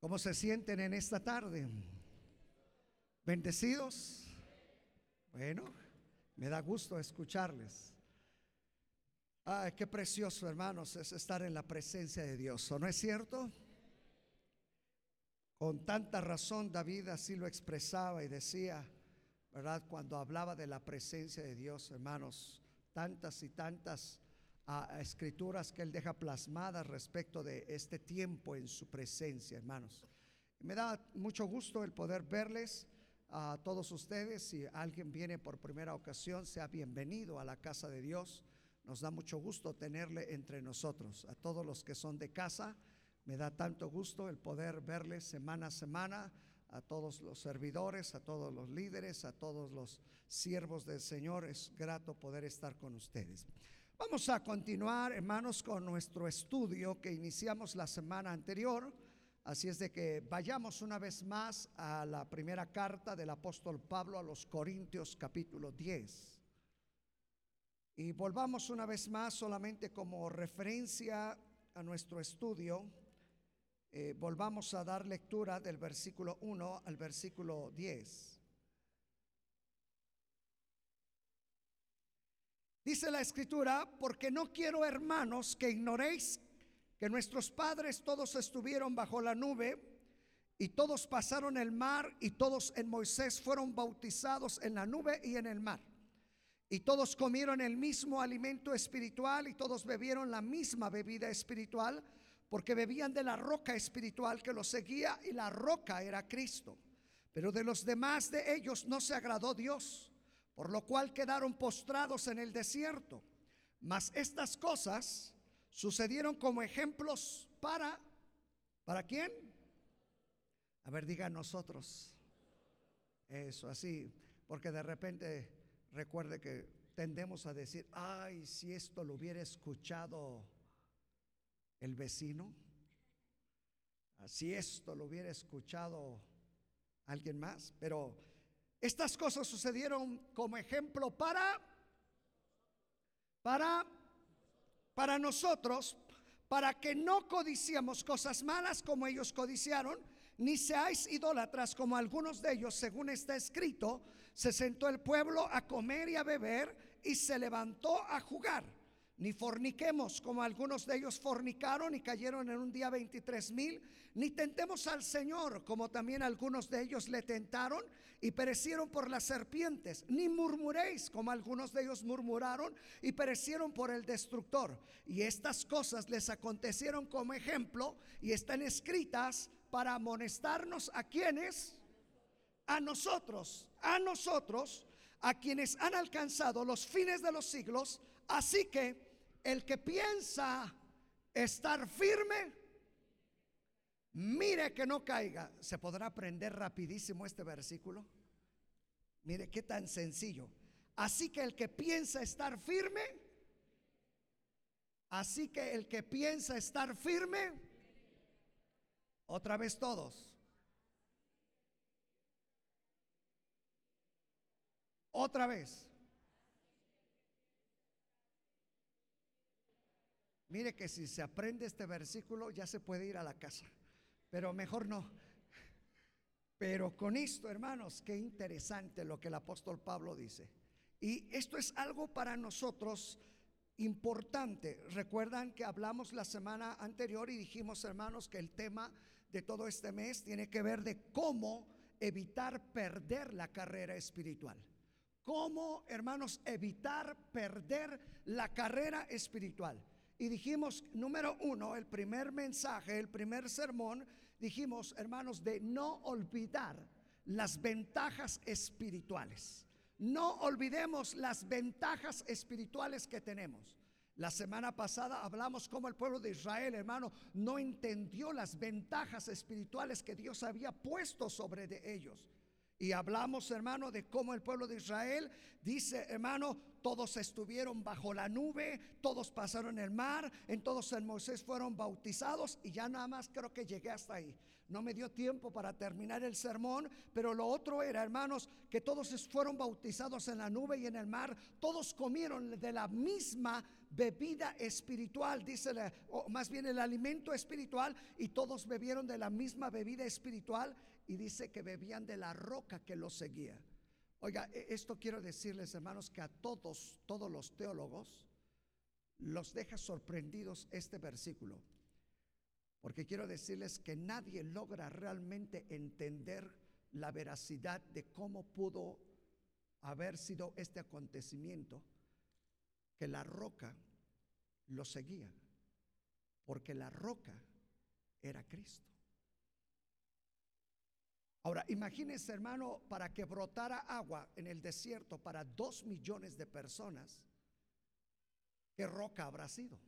¿Cómo se sienten en esta tarde? ¿Bendecidos? Bueno, me da gusto escucharles. Ay, qué precioso, hermanos, es estar en la presencia de Dios, ¿o no es cierto? Con tanta razón David así lo expresaba y decía, ¿verdad? Cuando hablaba de la presencia de Dios, hermanos, tantas y tantas ah, escrituras que él deja plasmadas respecto de este tiempo en su presencia, hermanos. Me da mucho gusto el poder verles a todos ustedes. Si alguien viene por primera ocasión, sea bienvenido a la casa de Dios. Nos da mucho gusto tenerle entre nosotros. A todos los que son de casa, me da tanto gusto el poder verles semana a semana. A todos los servidores, a todos los líderes, a todos los siervos del Señor. Es grato poder estar con ustedes. Vamos a continuar, hermanos, con nuestro estudio que iniciamos la semana anterior Así es de que vayamos una vez más a la primera carta del apóstol Pablo a los Corintios capítulo 10. Y volvamos una vez más solamente como referencia a nuestro estudio. Eh, volvamos a dar lectura del versículo 1 al versículo 10. Dice la escritura, porque no quiero hermanos que ignoréis que nuestros padres todos estuvieron bajo la nube y todos pasaron el mar y todos en Moisés fueron bautizados en la nube y en el mar. Y todos comieron el mismo alimento espiritual y todos bebieron la misma bebida espiritual porque bebían de la roca espiritual que los seguía y la roca era Cristo. Pero de los demás de ellos no se agradó Dios, por lo cual quedaron postrados en el desierto. Mas estas cosas sucedieron como ejemplos para, ¿para quién? A ver, diga nosotros. Eso, así, porque de repente recuerde que tendemos a decir, ay, si esto lo hubiera escuchado el vecino, si esto lo hubiera escuchado alguien más, pero estas cosas sucedieron como ejemplo para, para para nosotros, para que no codiciemos cosas malas como ellos codiciaron, ni seáis idólatras como algunos de ellos, según está escrito, se sentó el pueblo a comer y a beber y se levantó a jugar ni forniquemos como algunos de ellos fornicaron y cayeron en un día 23 mil, ni tentemos al Señor como también algunos de ellos le tentaron y perecieron por las serpientes, ni murmuréis como algunos de ellos murmuraron y perecieron por el destructor. Y estas cosas les acontecieron como ejemplo y están escritas para amonestarnos a quienes, a nosotros, a nosotros, a quienes han alcanzado los fines de los siglos. Así que el que piensa estar firme, mire que no caiga. ¿Se podrá aprender rapidísimo este versículo? Mire qué tan sencillo. Así que el que piensa estar firme, así que el que piensa estar firme, otra vez todos. Otra vez. Mire que si se aprende este versículo ya se puede ir a la casa, pero mejor no. Pero con esto, hermanos, qué interesante lo que el apóstol Pablo dice. Y esto es algo para nosotros importante. Recuerdan que hablamos la semana anterior y dijimos, hermanos, que el tema de todo este mes tiene que ver de cómo evitar perder la carrera espiritual. Cómo, hermanos, evitar perder la carrera espiritual. Y dijimos, número uno, el primer mensaje, el primer sermón, dijimos, hermanos, de no olvidar las ventajas espirituales. No olvidemos las ventajas espirituales que tenemos. La semana pasada hablamos cómo el pueblo de Israel, hermano, no entendió las ventajas espirituales que Dios había puesto sobre de ellos. Y hablamos, hermano, de cómo el pueblo de Israel dice, hermano, todos estuvieron bajo la nube, todos pasaron el mar, en todos en Moisés fueron bautizados y ya nada más creo que llegué hasta ahí. No me dio tiempo para terminar el sermón, pero lo otro era, hermanos, que todos fueron bautizados en la nube y en el mar, todos comieron de la misma bebida espiritual, dice, o más bien el alimento espiritual, y todos bebieron de la misma bebida espiritual, y dice que bebían de la roca que los seguía. Oiga, e, esto quiero decirles, hermanos, que a todos, todos los teólogos, los deja sorprendidos este versículo. Porque quiero decirles que nadie logra realmente entender la veracidad de cómo pudo haber sido este acontecimiento, que la roca lo seguía, porque la roca era Cristo. Ahora, imagínense, hermano, para que brotara agua en el desierto para dos millones de personas, ¿qué roca habrá sido?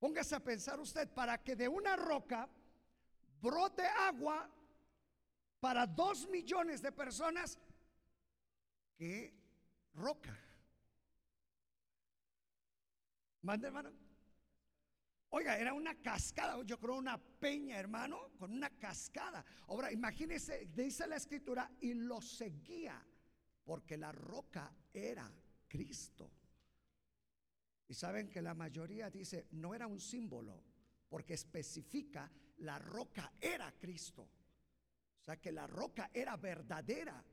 Póngase a pensar usted, para que de una roca brote agua para dos millones de personas, ¿qué roca? Mande, hermano. Oiga, era una cascada, yo creo una peña, hermano, con una cascada. Ahora, imagínese, dice la escritura, y lo seguía, porque la roca era Cristo. Y saben que la mayoría dice, no era un símbolo, porque especifica, la roca era Cristo. O sea que la roca era verdadera.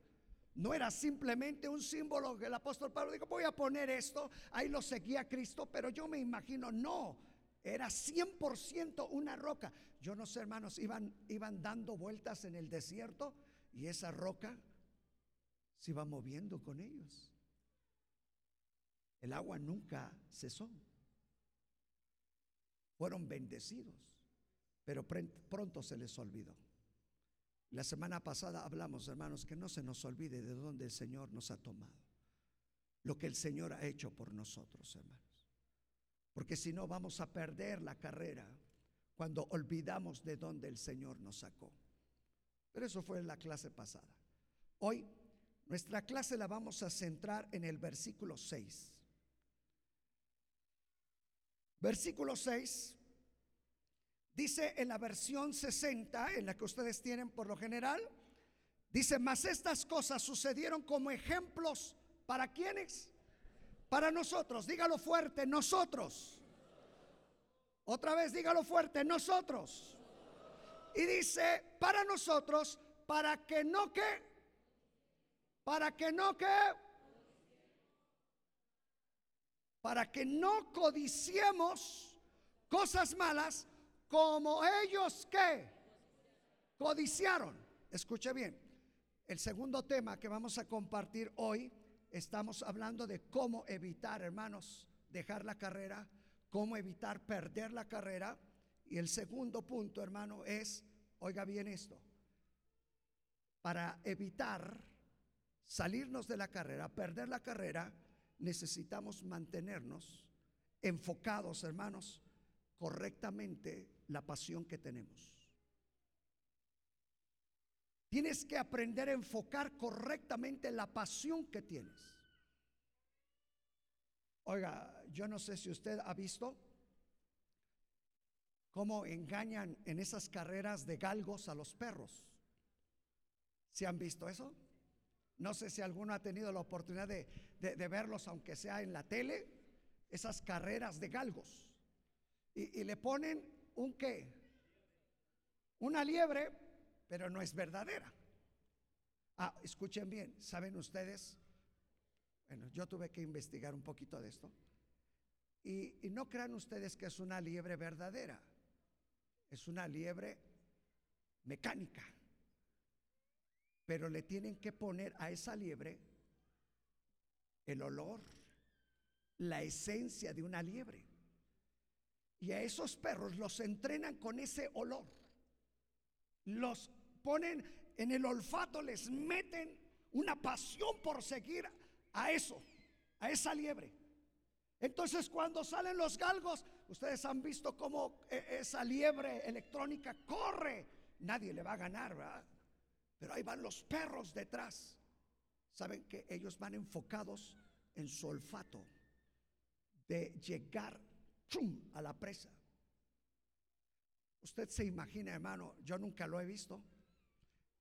No era simplemente un símbolo que el apóstol Pablo dijo, voy a poner esto, ahí lo seguía Cristo, pero yo me imagino, no, era 100% una roca. Yo no sé, hermanos, iban, iban dando vueltas en el desierto y esa roca se iba moviendo con ellos. El agua nunca cesó. Fueron bendecidos, pero pronto se les olvidó. La semana pasada hablamos, hermanos, que no se nos olvide de dónde el Señor nos ha tomado. Lo que el Señor ha hecho por nosotros, hermanos. Porque si no vamos a perder la carrera cuando olvidamos de dónde el Señor nos sacó. Pero eso fue en la clase pasada. Hoy nuestra clase la vamos a centrar en el versículo 6. Versículo 6 dice en la versión 60, en la que ustedes tienen por lo general, dice, mas estas cosas sucedieron como ejemplos para quienes, para nosotros, dígalo fuerte, nosotros. Otra vez dígalo fuerte, nosotros. Y dice, para nosotros, para que no que, para que no que, para que no codiciemos cosas malas como ellos que codiciaron. Escuche bien, el segundo tema que vamos a compartir hoy, estamos hablando de cómo evitar, hermanos, dejar la carrera, cómo evitar perder la carrera. Y el segundo punto, hermano, es, oiga bien esto, para evitar salirnos de la carrera, perder la carrera, necesitamos mantenernos enfocados, hermanos, correctamente la pasión que tenemos. Tienes que aprender a enfocar correctamente la pasión que tienes. Oiga, yo no sé si usted ha visto cómo engañan en esas carreras de galgos a los perros. ¿Se han visto eso? No sé si alguno ha tenido la oportunidad de, verlos, aunque sea en la tele, esas carreras de galgos. Y, le ponen un qué? Una liebre, pero no es verdadera. Ah, escuchen bien, ¿saben ustedes? Bueno, yo tuve que investigar un poquito de esto. y no crean ustedes que es una liebre verdadera. Es una liebre mecánica pero le tienen que poner a esa liebre el olor, la esencia de una liebre. Y a esos perros los entrenan con ese olor. Los ponen en el olfato, les meten una pasión por seguir a eso, a esa liebre. Entonces cuando salen los galgos, ustedes han visto cómo e, esa liebre electrónica corre. Nadie le va a ganar, ¿verdad? Pero ahí van los perros detrás. Saben que ellos van enfocados en su olfato de llegar a la presa. Usted se imagina, hermano, yo nunca lo he visto,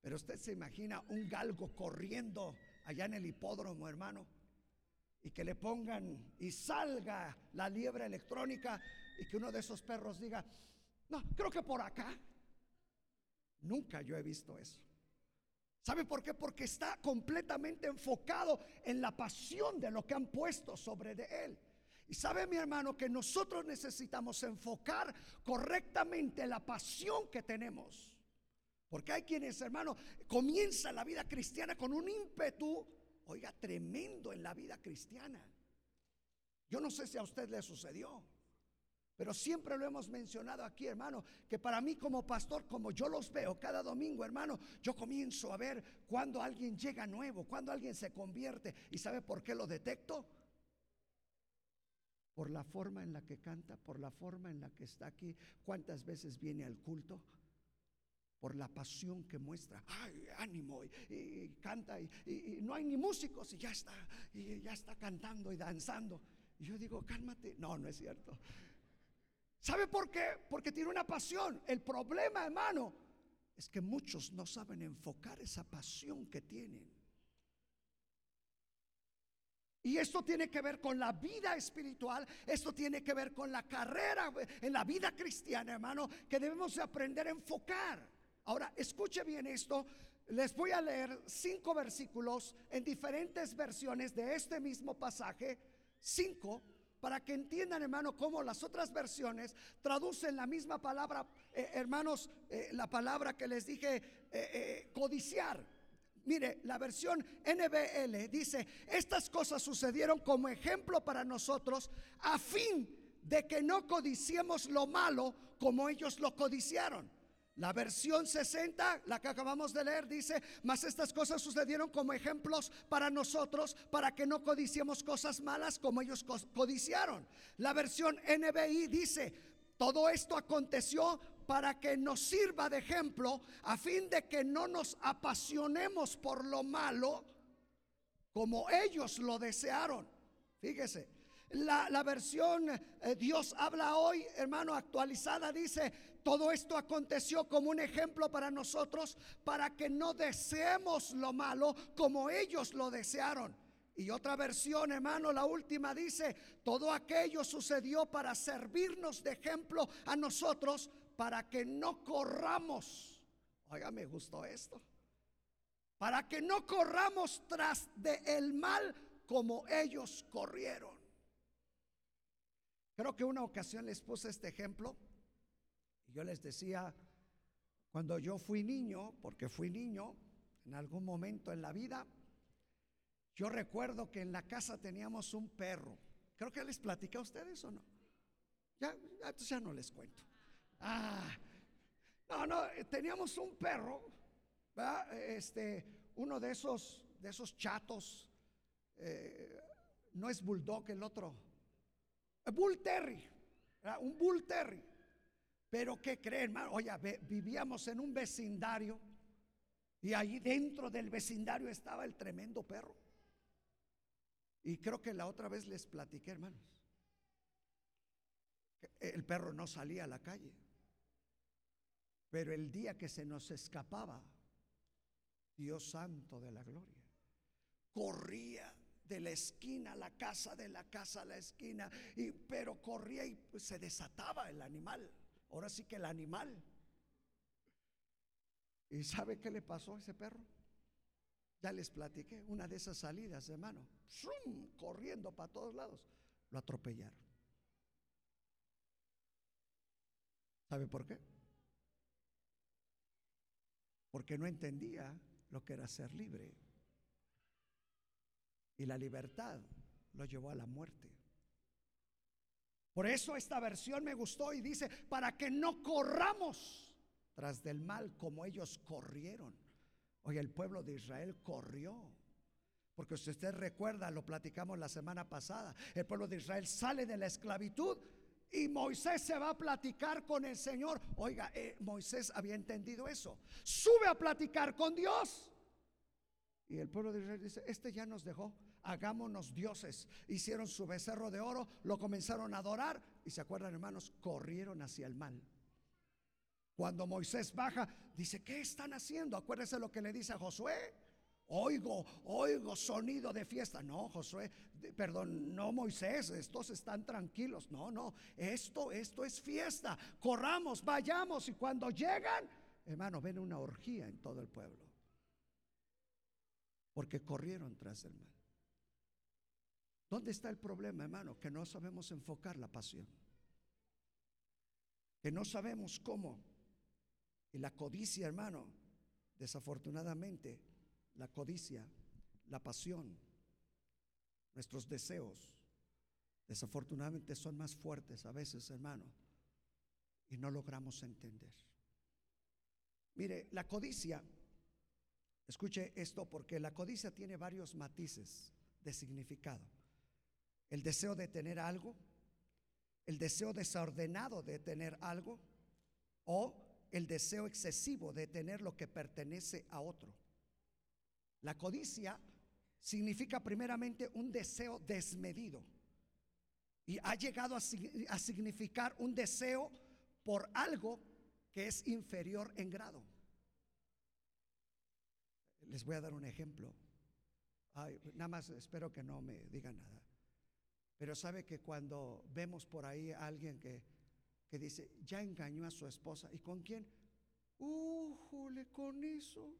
pero usted se imagina un galgo corriendo allá en el hipódromo, hermano, y que le pongan y salga la liebre electrónica y que uno de esos perros diga, no, creo que por acá. Nunca yo he visto eso. ¿Sabe por qué? Porque está completamente enfocado en la pasión de lo que han puesto sobre de él. Y sabe mi hermano que nosotros necesitamos enfocar correctamente la pasión que tenemos. Porque hay quienes, hermano, comienzan la vida cristiana con un ímpetu oiga, tremendo en la vida cristiana. Yo no sé si a usted le sucedió, pero siempre lo hemos mencionado aquí, hermano, que para mí como pastor, como yo los veo cada domingo, hermano, yo comienzo a ver cuando alguien llega nuevo, cuando alguien se convierte. ¿Y sabe por qué lo detecto? Por la forma en la que canta, por la forma en la que está aquí, cuántas veces viene al culto por la pasión que muestra. Ay, ánimo, y, canta, y, no hay ni músicos, y ya está, y ya está cantando y danzando. Y yo digo, cálmate. No, no es cierto. ¿Sabe por qué? Porque tiene una pasión. El problema, hermano, es que muchos no saben enfocar esa pasión que tienen. Y esto tiene que ver con la vida espiritual, esto tiene que ver con la carrera en la vida cristiana, hermano, que debemos de aprender a enfocar. Ahora, escuche bien esto. Les voy a leer cinco versículos en diferentes versiones de este mismo pasaje. Cinco para que entiendan, hermano, cómo las otras versiones traducen la misma palabra, eh, hermanos, eh, la palabra que les dije, eh, codiciar. Mire, la versión NBL dice, estas cosas sucedieron como ejemplo para nosotros a fin de que no codiciemos lo malo como ellos lo codiciaron. La versión 60, la que acabamos de leer, dice, mas estas cosas sucedieron como ejemplos para nosotros, para que no codiciemos cosas malas como ellos codiciaron. La versión NBI dice, todo esto aconteció para que nos sirva de ejemplo, a fin de que no nos apasionemos por lo malo como ellos lo desearon. Fíjese, la, versión eh, Dios habla hoy, hermano, actualizada, dice, todo esto aconteció como un ejemplo para nosotros, para que no deseemos lo malo como ellos lo desearon. Y otra versión, hermano, la última dice, todo aquello sucedió para servirnos de ejemplo a nosotros, para que no corramos. Oiga, me gustó esto. Para que no corramos tras de el mal como ellos corrieron. Creo que una ocasión les puse este ejemplo yo les decía, cuando yo fui niño, porque fui niño en algún momento en la vida, yo recuerdo que en la casa teníamos un perro. Creo que les platicé a ustedes o no. Ya, ya no les cuento. Ah, no, no, teníamos un perro, este, uno de esos, de esos chatos, eh, no es bulldog el otro, bull terry, un bull terry. Pero ¿qué creen, hermano? Oye, vivíamos en un vecindario y ahí dentro del vecindario estaba el tremendo perro. Y creo que la otra vez les platiqué, hermanos. el perro no salía a la calle. Pero el día que se nos escapaba, Dios santo de la gloria, corría de la esquina a la casa, de la casa a la esquina, y, pero corría y se desataba el animal. Ahora sí que el animal. ¿Y sabe qué le pasó a ese perro? Ya les platiqué, una de esas salidas, hermano, corriendo para todos lados, lo atropellaron. ¿Sabe por qué? Porque no entendía lo que era ser libre. Y la libertad lo llevó a la muerte. Por eso esta versión me gustó y dice, para que no corramos tras del mal como ellos corrieron. Oye, el pueblo de Israel corrió. Porque si usted recuerda, lo platicamos la semana pasada, el pueblo de Israel sale de la esclavitud y Moisés se va a platicar con el Señor. Oiga, eh, Moisés había entendido eso. Sube a platicar con Dios. Y el pueblo de Israel dice, este ya nos dejó hagámonos dioses. Hicieron su becerro de oro, lo comenzaron a adorar y se acuerdan hermanos, corrieron hacia el mal. Cuando Moisés baja, dice, ¿qué están haciendo? Acuérdense lo que le dice a Josué. Oigo, oigo sonido de fiesta. No, Josué, perdón, no Moisés, estos están tranquilos. No, no, esto, esto es fiesta. Corramos, vayamos y cuando llegan, hermano, ven una orgía en todo el pueblo. Porque corrieron tras el mal. ¿Dónde está el problema, hermano? Que no sabemos enfocar la pasión. Que no sabemos cómo. Y la codicia, hermano, desafortunadamente, la codicia, la pasión, nuestros deseos, desafortunadamente son más fuertes a veces, hermano, y no logramos entender. Mire, la codicia, escuche esto porque la codicia tiene varios matices de significado el deseo de tener algo, el deseo desordenado de tener algo o el deseo excesivo de tener lo que pertenece a otro. La codicia significa primeramente un deseo desmedido y ha llegado a, significar un deseo por algo que es inferior en grado. Les voy a dar un ejemplo. nada más espero que no me digan nada. Pero sabe que cuando vemos por ahí a alguien que, que dice, ya engañó a su esposa, ¿y con quién? ¡Ujule con eso!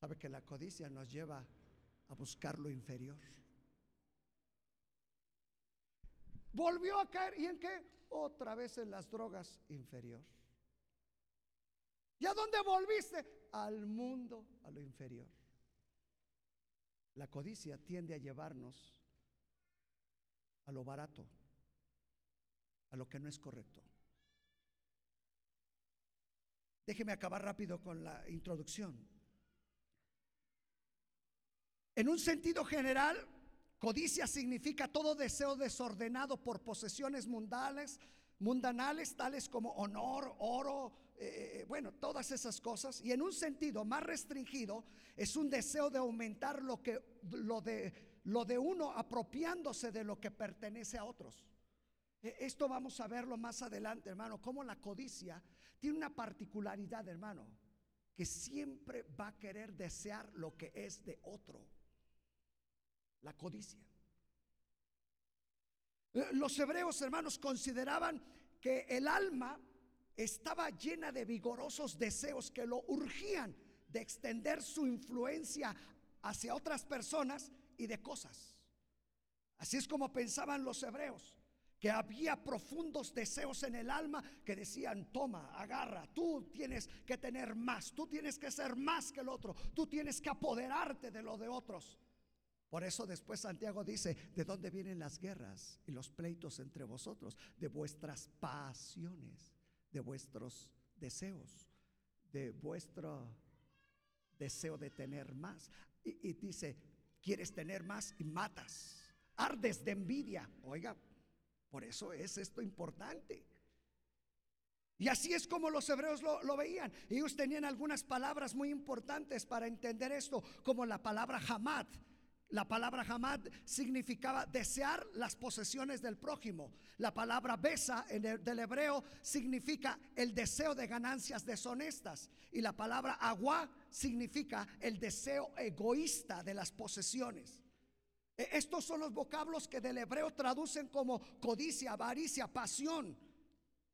Sabe que la codicia nos lleva a buscar lo inferior. Volvió a caer, ¿y en qué? Otra vez en las drogas inferior. ¿Y a dónde volviste? Al mundo, a lo inferior. La codicia tiende a llevarnos a lo barato, a lo que no es correcto. Déjeme acabar rápido con la introducción. En un sentido general, codicia significa todo deseo desordenado por posesiones mundanales, mundanales tales como honor, oro, eh, bueno, todas esas cosas. Y en un sentido más restringido, es un deseo de aumentar lo, que, lo, de, lo de uno apropiándose de lo que pertenece a otros. E, esto vamos a verlo más adelante, hermano, como la codicia tiene una particularidad, hermano, que siempre va a querer desear lo que es de otro. La codicia. Eh, los hebreos, hermanos, consideraban que el alma estaba llena de vigorosos deseos que lo urgían de extender su influencia hacia otras personas y de cosas. Así es como pensaban los hebreos, que había profundos deseos en el alma que decían, toma, agarra, tú tienes que tener más, tú tienes que ser más que el otro, tú tienes que apoderarte de lo de otros. Por eso después Santiago dice, ¿de dónde vienen las guerras y los pleitos entre vosotros? De vuestras pasiones de vuestros deseos, de vuestro deseo de tener más. Y, dice, quieres tener más y matas, ardes de envidia. Oiga, por eso es esto importante. Y así es como los hebreos lo, lo, veían. Ellos tenían algunas palabras muy importantes para entender esto, como la palabra hamad, la palabra hamad significaba desear las posesiones del prójimo. La palabra besa en el, del hebreo significa el deseo de ganancias deshonestas. Y la palabra agua significa el deseo egoísta de las posesiones. E, estos son los vocablos que del hebreo traducen como codicia, avaricia, pasión.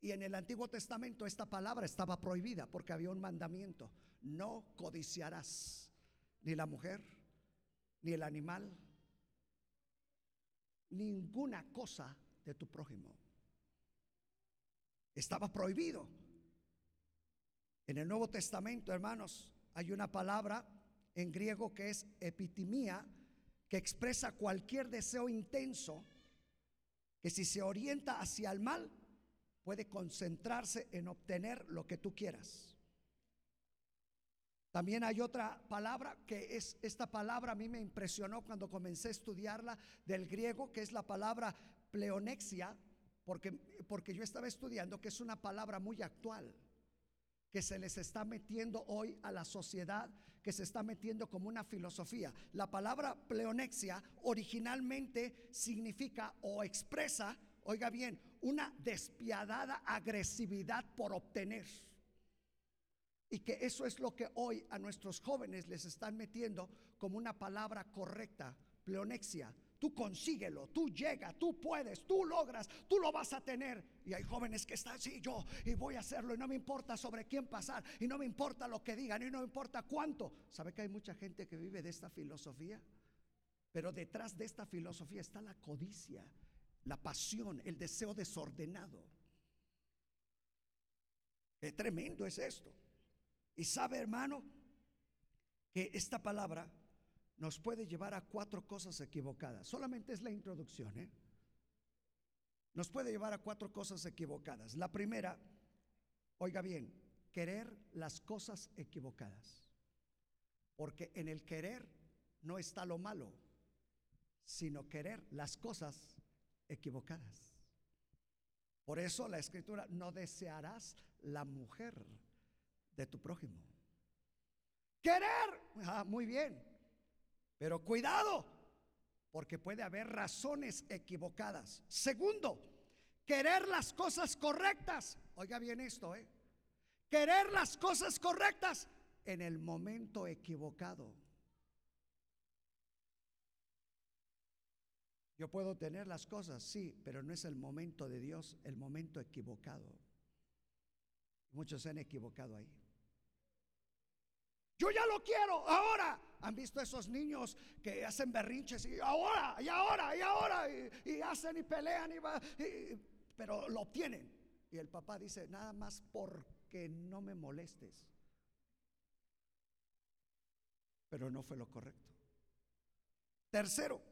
Y en el Antiguo Testamento esta palabra estaba prohibida porque había un mandamiento. No codiciarás ni la mujer ni el animal, ninguna cosa de tu prójimo. Estaba prohibido. En el Nuevo Testamento, hermanos, hay una palabra en griego que es epitimía, que expresa cualquier deseo intenso que si se orienta hacia el mal, puede concentrarse en obtener lo que tú quieras. También hay otra palabra que es esta palabra a mí me impresionó cuando comencé a estudiarla del griego, que es la palabra pleonexia, porque, porque yo estaba estudiando que es una palabra muy actual, que se les está metiendo hoy a la sociedad, que se está metiendo como una filosofía. La palabra pleonexia originalmente significa o expresa, oiga bien, una despiadada agresividad por obtener. Y que eso es lo que hoy a nuestros jóvenes les están metiendo como una palabra correcta, pleonexia. Tú consíguelo, tú llega, tú puedes, tú logras, tú lo vas a tener. Y hay jóvenes que están así, yo, y voy a hacerlo, y no me importa sobre quién pasar, y no me importa lo que digan, y no me importa cuánto. ¿Sabe que hay mucha gente que vive de esta filosofía? Pero detrás de esta filosofía está la codicia, la pasión, el deseo desordenado. Qué tremendo es esto. Y sabe, hermano, que esta palabra nos puede llevar a cuatro cosas equivocadas. Solamente es la introducción, ¿eh? Nos puede llevar a cuatro cosas equivocadas. La primera, oiga bien, querer las cosas equivocadas. Porque en el querer no está lo malo, sino querer las cosas equivocadas. Por eso la escritura, no desearás la mujer de tu prójimo. Querer, ah, muy bien, pero cuidado, porque puede haber razones equivocadas. Segundo, querer las cosas correctas. Oiga bien esto, ¿eh? Querer las cosas correctas en el momento equivocado. Yo puedo tener las cosas, sí, pero no es el momento de Dios, el momento equivocado. Muchos se han equivocado ahí. Yo ya lo quiero, ahora. ¿Han visto esos niños que hacen berrinches y ahora, y ahora, y ahora? Y, hacen y pelean, y, va, pero lo obtienen. Y el papá dice, nada más porque no me molestes. Pero no fue lo correcto. Tercero,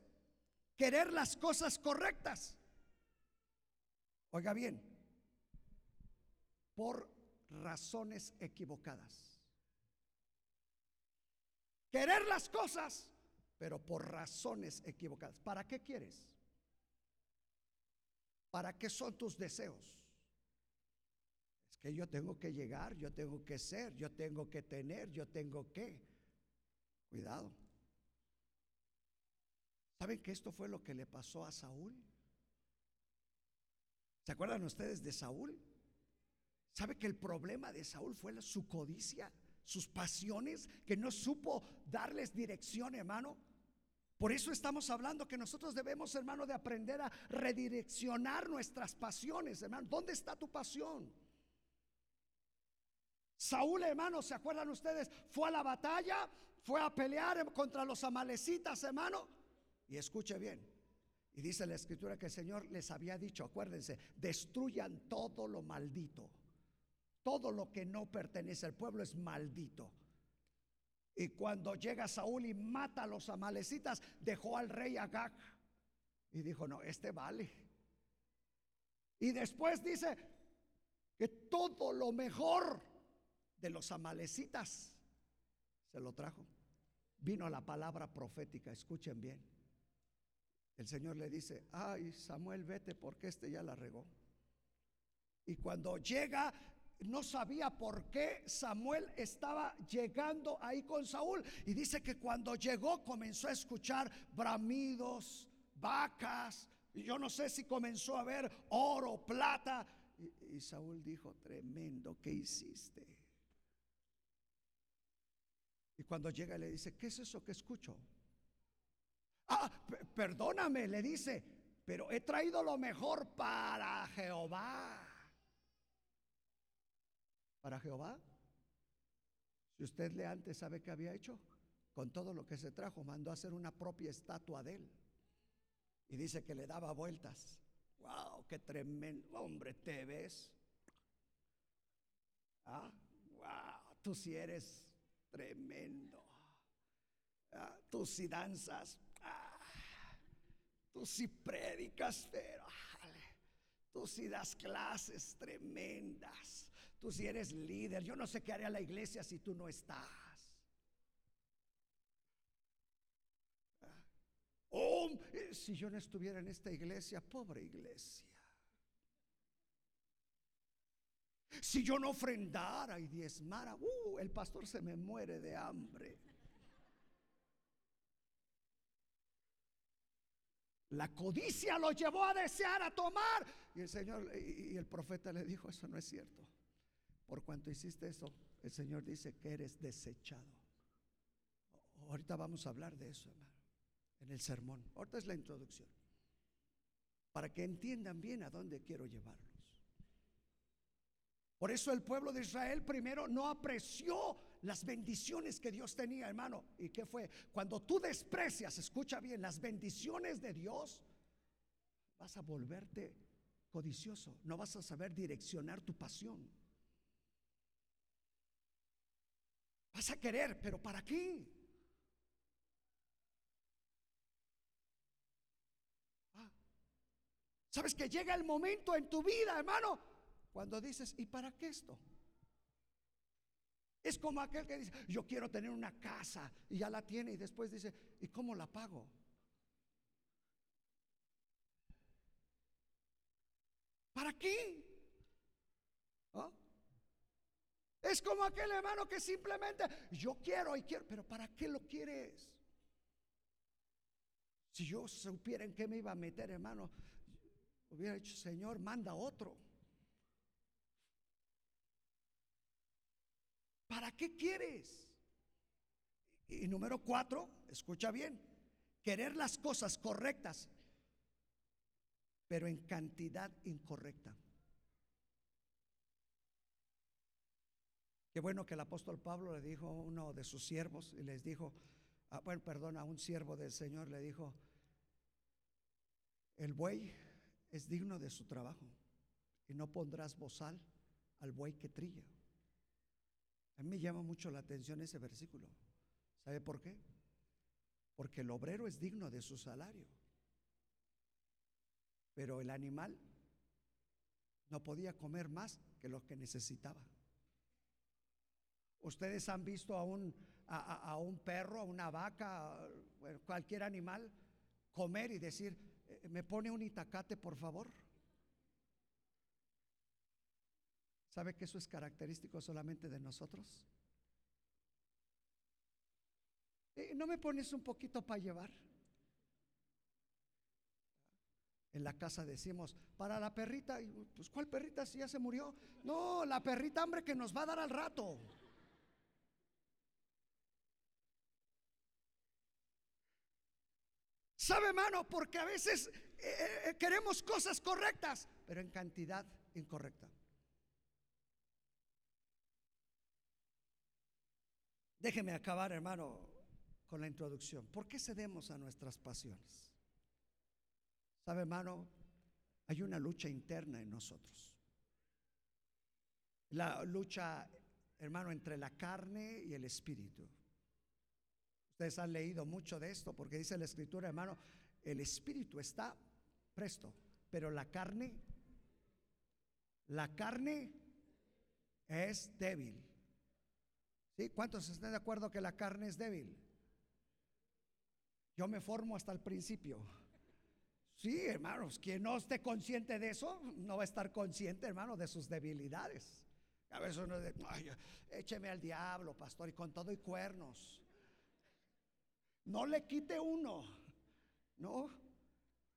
querer las cosas correctas. Oiga bien, por razones equivocadas. Querer las cosas, pero por razones equivocadas. ¿Para qué quieres? ¿Para qué son tus deseos? Es que yo tengo que llegar, yo tengo que ser, yo tengo que tener, yo tengo que. Cuidado. ¿Saben que esto fue lo que le pasó a Saúl? ¿Se acuerdan ustedes de Saúl? ¿Sabe que el problema de Saúl fue su codicia? sus pasiones, que no supo darles dirección, hermano. Por eso estamos hablando que nosotros debemos, hermano, de aprender a redireccionar nuestras pasiones, hermano. ¿Dónde está tu pasión? Saúl, hermano, ¿se acuerdan ustedes? Fue a la batalla, fue a pelear contra los amalecitas, hermano. Y escuche bien. Y dice la escritura que el Señor les había dicho, acuérdense, destruyan todo lo maldito. Todo lo que no pertenece al pueblo es maldito. Y cuando llega Saúl y mata a los amalecitas, dejó al rey Agag. Y dijo, no, este vale. Y después dice que todo lo mejor de los amalecitas se lo trajo. Vino la palabra profética, escuchen bien. El Señor le dice, ay Samuel, vete porque este ya la regó. Y cuando llega no sabía por qué Samuel estaba llegando ahí con Saúl. Y dice que cuando llegó comenzó a escuchar bramidos, vacas. Y yo no sé si comenzó a ver oro, plata. Y, Saúl dijo, tremendo, ¿qué hiciste? Y cuando llega le dice, ¿qué es eso que escucho? Ah, perdóname, le dice, pero he traído lo mejor para Jehová para Jehová. Si usted le antes sabe qué había hecho, con todo lo que se trajo, mandó a hacer una propia estatua de él. Y dice que le daba vueltas. ¡Wow! ¡Qué tremendo! Hombre, ¿te ves? ¿Ah? ¡Wow! Tú sí eres tremendo. ¿Ah? Tú sí danzas. ¡Ah! Tú sí predicas, pero tú sí das clases tremendas. Tú si eres líder, yo no sé qué haría la iglesia si tú no estás. Oh, eh, si yo no estuviera en esta iglesia, pobre iglesia. Si yo no ofrendara y diezmara, uh, el pastor se me muere de hambre. La codicia lo llevó a desear, a tomar. Y el Señor y el profeta le dijo, eso no es cierto por cuanto hiciste eso, el Señor dice que eres desechado. Ahorita vamos a hablar de eso, hermano, en el sermón. Ahorita es la introducción. Para que entiendan bien a dónde quiero llevarlos. Por eso el pueblo de Israel primero no apreció las bendiciones que Dios tenía, hermano. ¿Y qué fue? Cuando tú desprecias, escucha bien, las bendiciones de Dios, vas a volverte codicioso, no vas a saber direccionar tu pasión. Vas a querer, pero ¿para qué? Ah. Sabes que llega el momento en tu vida, hermano, cuando dices, ¿y para qué esto? Es como aquel que dice, yo quiero tener una casa y ya la tiene y después dice, ¿y cómo la pago? ¿Para qué? ¿Ah? Es como aquel hermano que simplemente, yo quiero y quiero, pero ¿para qué lo quieres? Si yo supiera en qué me iba a meter, hermano, hubiera dicho, Señor, manda otro. ¿Para qué quieres? Y número cuatro, escucha bien, querer las cosas correctas, pero en cantidad incorrecta. Qué bueno que el apóstol Pablo le dijo a uno de sus siervos y les dijo, ah, bueno, perdón, a un siervo del Señor le dijo, el buey es digno de su trabajo y no pondrás bozal al buey que trilla. A mí me llama mucho la atención ese versículo. ¿Sabe por qué? Porque el obrero es digno de su salario, pero el animal no podía comer más que lo que necesitaba. Ustedes han visto a un, a, un perro, a una vaca, cualquier animal comer y decir, eh, ¿me pone un itacate, por favor? ¿Sabe que eso es característico solamente de nosotros? Eh, ¿No me pones un poquito para llevar? En la casa decimos, para la perrita, pues ¿cuál perrita si ya se murió? No, la perrita hambre que nos va a dar al rato. ¿Sabe, hermano? Porque a veces eh, eh, queremos cosas correctas, pero en cantidad incorrecta. Déjeme acabar, hermano, con la introducción. ¿Por qué cedemos a nuestras pasiones? ¿Sabe, hermano? Hay una lucha interna en nosotros. La lucha, hermano, entre la carne y el espíritu. Ustedes han leído mucho de esto porque dice la escritura, hermano, el espíritu está presto, pero la carne, la carne es débil. ¿Sí? ¿Cuántos están de acuerdo que la carne es débil? Yo me formo hasta el principio. Sí, hermanos, quien no esté consciente de eso, no va a estar consciente, hermano, de sus debilidades. A veces uno dice, écheme al diablo, pastor, y con todo y cuernos. No le quite uno. No.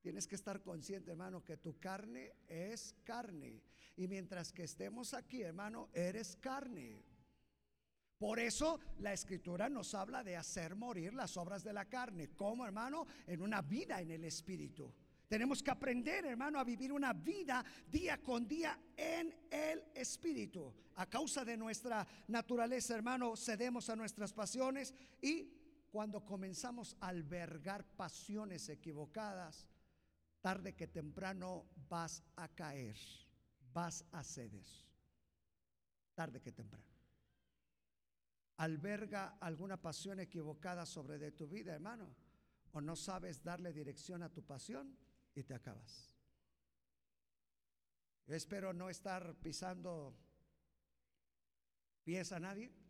Tienes que estar consciente, hermano, que tu carne es carne. Y mientras que estemos aquí, hermano, eres carne. Por eso la escritura nos habla de hacer morir las obras de la carne. ¿Cómo, hermano? En una vida en el espíritu. Tenemos que aprender, hermano, a vivir una vida día con día en el espíritu. A causa de nuestra naturaleza, hermano, cedemos a nuestras pasiones y cuando comenzamos a albergar pasiones equivocadas, tarde que temprano vas a caer, vas a ceder. Tarde que temprano. Alberga alguna pasión equivocada sobre de tu vida, hermano, o no sabes darle dirección a tu pasión y te acabas. Yo espero no estar pisando pies a nadie.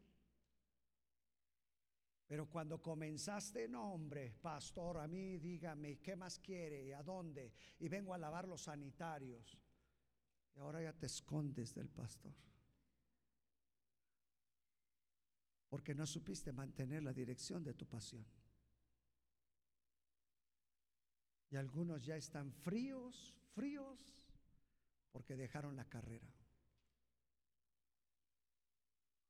Pero cuando comenzaste, no hombre, pastor, a mí dígame, ¿qué más quiere? ¿A dónde? Y vengo a lavar los sanitarios. Y ahora ya te escondes del pastor. Porque no supiste mantener la dirección de tu pasión. Y algunos ya están fríos, fríos, porque dejaron la carrera.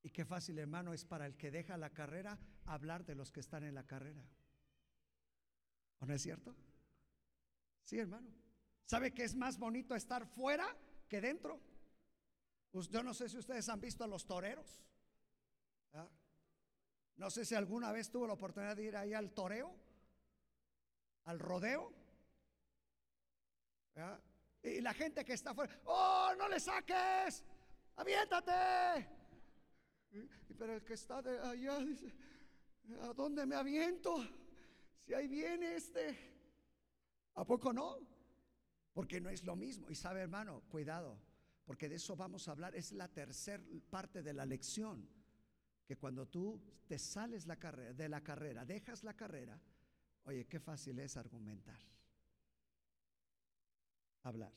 Y qué fácil, hermano, es para el que deja la carrera hablar de los que están en la carrera. ¿O no es cierto? Sí, hermano. ¿Sabe que es más bonito estar fuera que dentro? Pues yo no sé si ustedes han visto a los toreros. No sé si alguna vez tuvo la oportunidad de ir ahí al toreo, al rodeo. Y la gente que está afuera, ¡oh, no le saques! ¡Aviéntate! Pero el que está de allá dice, ¿a dónde me aviento? Si ahí viene este. ¿A poco no? Porque no es lo mismo. Y sabe, hermano, cuidado, porque de eso vamos a hablar. Es la tercera parte de la lección. Que cuando tú te sales la carrera, de la carrera, dejas la carrera, oye, qué fácil es argumentar, hablar,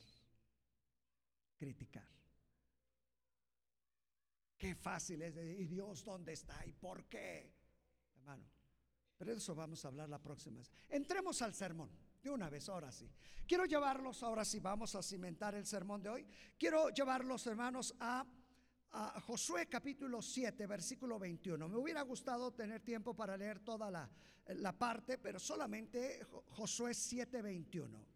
criticar. Qué fácil es decir, ¿y Dios dónde está? ¿Y por qué? Hermano, pero eso vamos a hablar la próxima vez. Entremos al sermón. De una vez, ahora sí. Quiero llevarlos, ahora sí, vamos a cimentar el sermón de hoy. Quiero llevarlos, hermanos, a, Josué capítulo 7, versículo 21. Me hubiera gustado tener tiempo para leer toda la, la parte, pero solamente Josué 7, 21.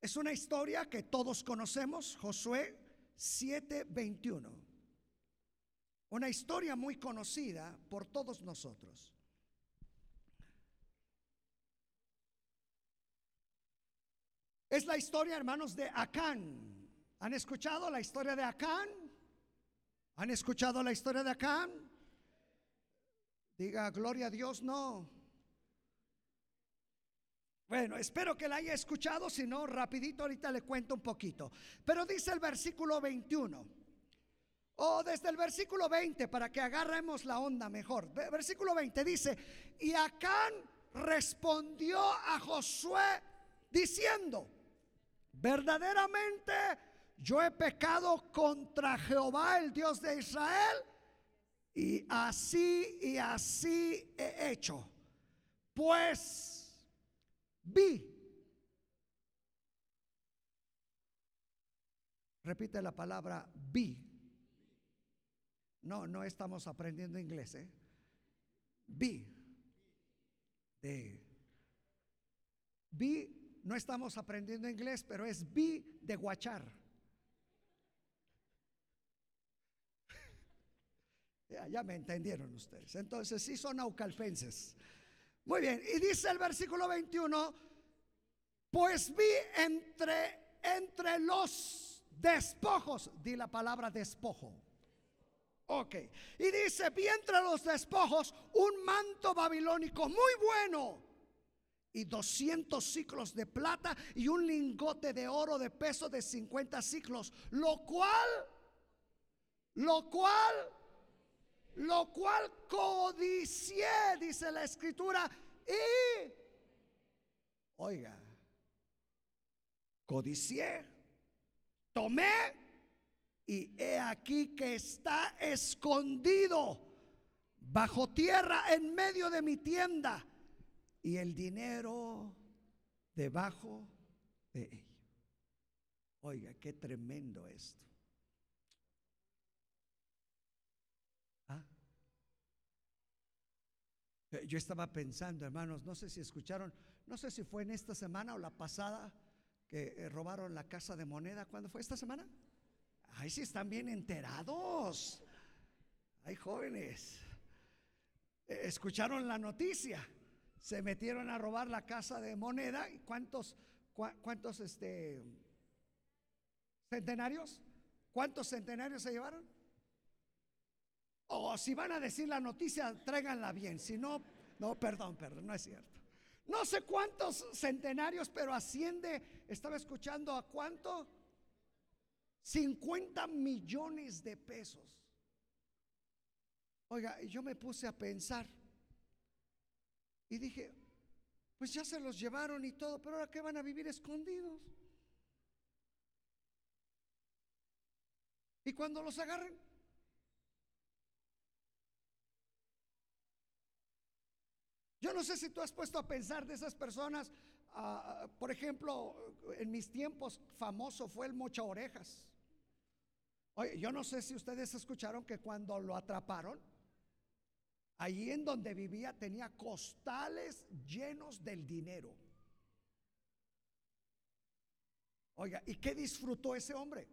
Es una historia que todos conocemos, Josué 7:21. Una historia muy conocida por todos nosotros. Es la historia, hermanos, de Acán. ¿Han escuchado la historia de Acán? ¿Han escuchado la historia de Acán? Diga, gloria a Dios, no. Bueno, espero que la haya escuchado, si no, rapidito ahorita le cuento un poquito. Pero dice el versículo 21. O desde el versículo 20 para que agarremos la onda mejor. Versículo 20 dice, y Acán respondió a Josué diciendo, verdaderamente yo he pecado contra Jehová, el Dios de Israel, y así y así he hecho. Pues Vi. Repite la palabra vi. No, no estamos aprendiendo inglés. ¿eh? Vi. De. Vi, no estamos aprendiendo inglés, pero es vi de guachar. ya, me entendieron ustedes. Entonces sí son aucalpenses. Muy bien, y dice el versículo 21, pues vi entre, entre los despojos, di la palabra despojo. Ok, y dice, vi entre los despojos un manto babilónico muy bueno y 200 ciclos de plata y un lingote de oro de peso de 50 ciclos, lo cual, lo cual lo cual codicié, dice la escritura, y, oiga, codicié, tomé, y he aquí que está escondido bajo tierra en medio de mi tienda, y el dinero debajo de ella. Oiga, qué tremendo esto. Yo estaba pensando, hermanos, no sé si escucharon, no sé si fue en esta semana o la pasada que eh, robaron la casa de moneda. ¿Cuándo fue esta semana? Ay, sí están bien enterados. Hay jóvenes. Eh, escucharon la noticia. Se metieron a robar la casa de moneda. ¿Y cuántos, cuántos este, centenarios? ¿Cuántos centenarios se llevaron? O si van a decir la noticia, tráiganla bien. Si no, no, perdón, perdón, no es cierto. No sé cuántos centenarios, pero asciende, estaba escuchando a cuánto. 50 millones de pesos. Oiga, yo me puse a pensar y dije, pues ya se los llevaron y todo, pero ahora que van a vivir escondidos. Y cuando los agarren, Yo no sé si tú has puesto a pensar de esas personas, ah, por ejemplo, en mis tiempos famoso fue el mocha orejas. Oye, yo no sé si ustedes escucharon que cuando lo atraparon, allí en donde vivía tenía costales llenos del dinero. Oiga, ¿y qué disfrutó ese hombre?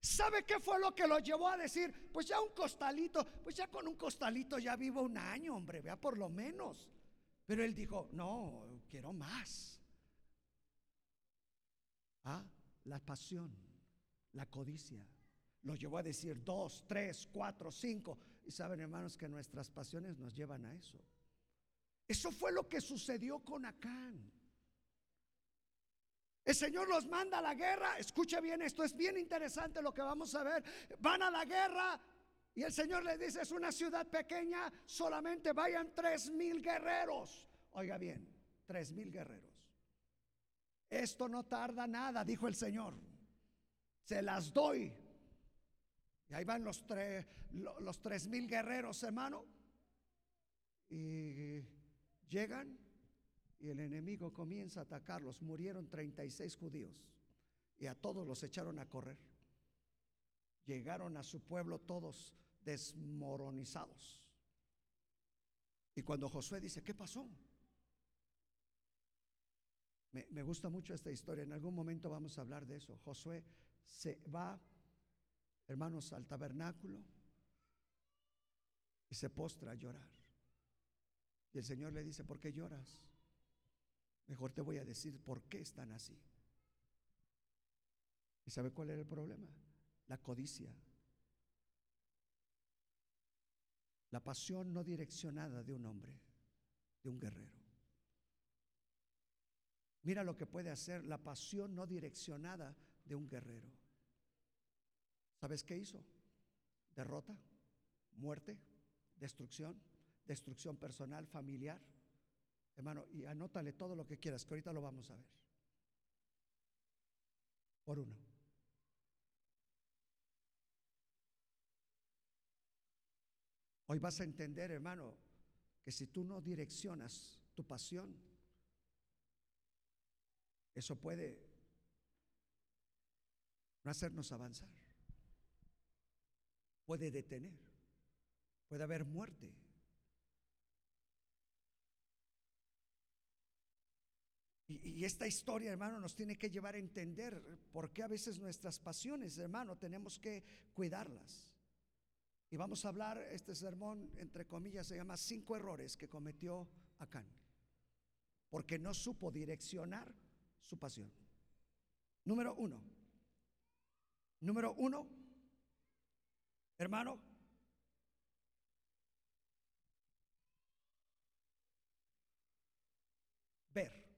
¿Sabe qué fue lo que lo llevó a decir? Pues ya un costalito, pues ya con un costalito ya vivo un año, hombre, vea por lo menos. Pero él dijo, no, quiero más. Ah, la pasión, la codicia. Lo llevó a decir dos, tres, cuatro, cinco. Y saben, hermanos, que nuestras pasiones nos llevan a eso. Eso fue lo que sucedió con Acán. El Señor los manda a la guerra. Escuche bien, esto es bien interesante lo que vamos a ver. Van a la guerra y el Señor les dice, es una ciudad pequeña, solamente vayan tres mil guerreros. Oiga bien, tres mil guerreros. Esto no tarda nada, dijo el Señor. Se las doy. Y ahí van los, tres, los tres mil guerreros, hermano. Y llegan y el enemigo comienza a atacarlos. Murieron 36 judíos y a todos los echaron a correr. Llegaron a su pueblo todos desmoronizados. Y cuando Josué dice, ¿qué pasó? Me, me, gusta mucho esta historia. En algún momento vamos a hablar de eso. Josué se va, hermanos, al tabernáculo y se postra a llorar. Y el Señor le dice, ¿por qué lloras? Mejor te voy a decir por qué están así. ¿Y sabe cuál era el problema? La codicia. La pasión no direccionada de un hombre, de un guerrero. Mira lo que puede hacer la pasión no direccionada de un guerrero. ¿Sabes qué hizo? Derrota, muerte, destrucción, destrucción personal, familiar. Hermano, y anótale todo lo que quieras, que ahorita lo vamos a ver. Por uno. Hoy vas a entender, hermano, que si tú no direccionas tu pasión, eso puede no hacernos avanzar. Puede detener. Puede haber muerte. Y, esta historia, hermano, nos tiene que llevar a entender por qué a veces nuestras pasiones, hermano, tenemos que cuidarlas. Y vamos a hablar, este sermón, entre comillas, se llama cinco errores que cometió Acán. Porque no supo direccionar su pasión. Número uno. Número uno, hermano, ver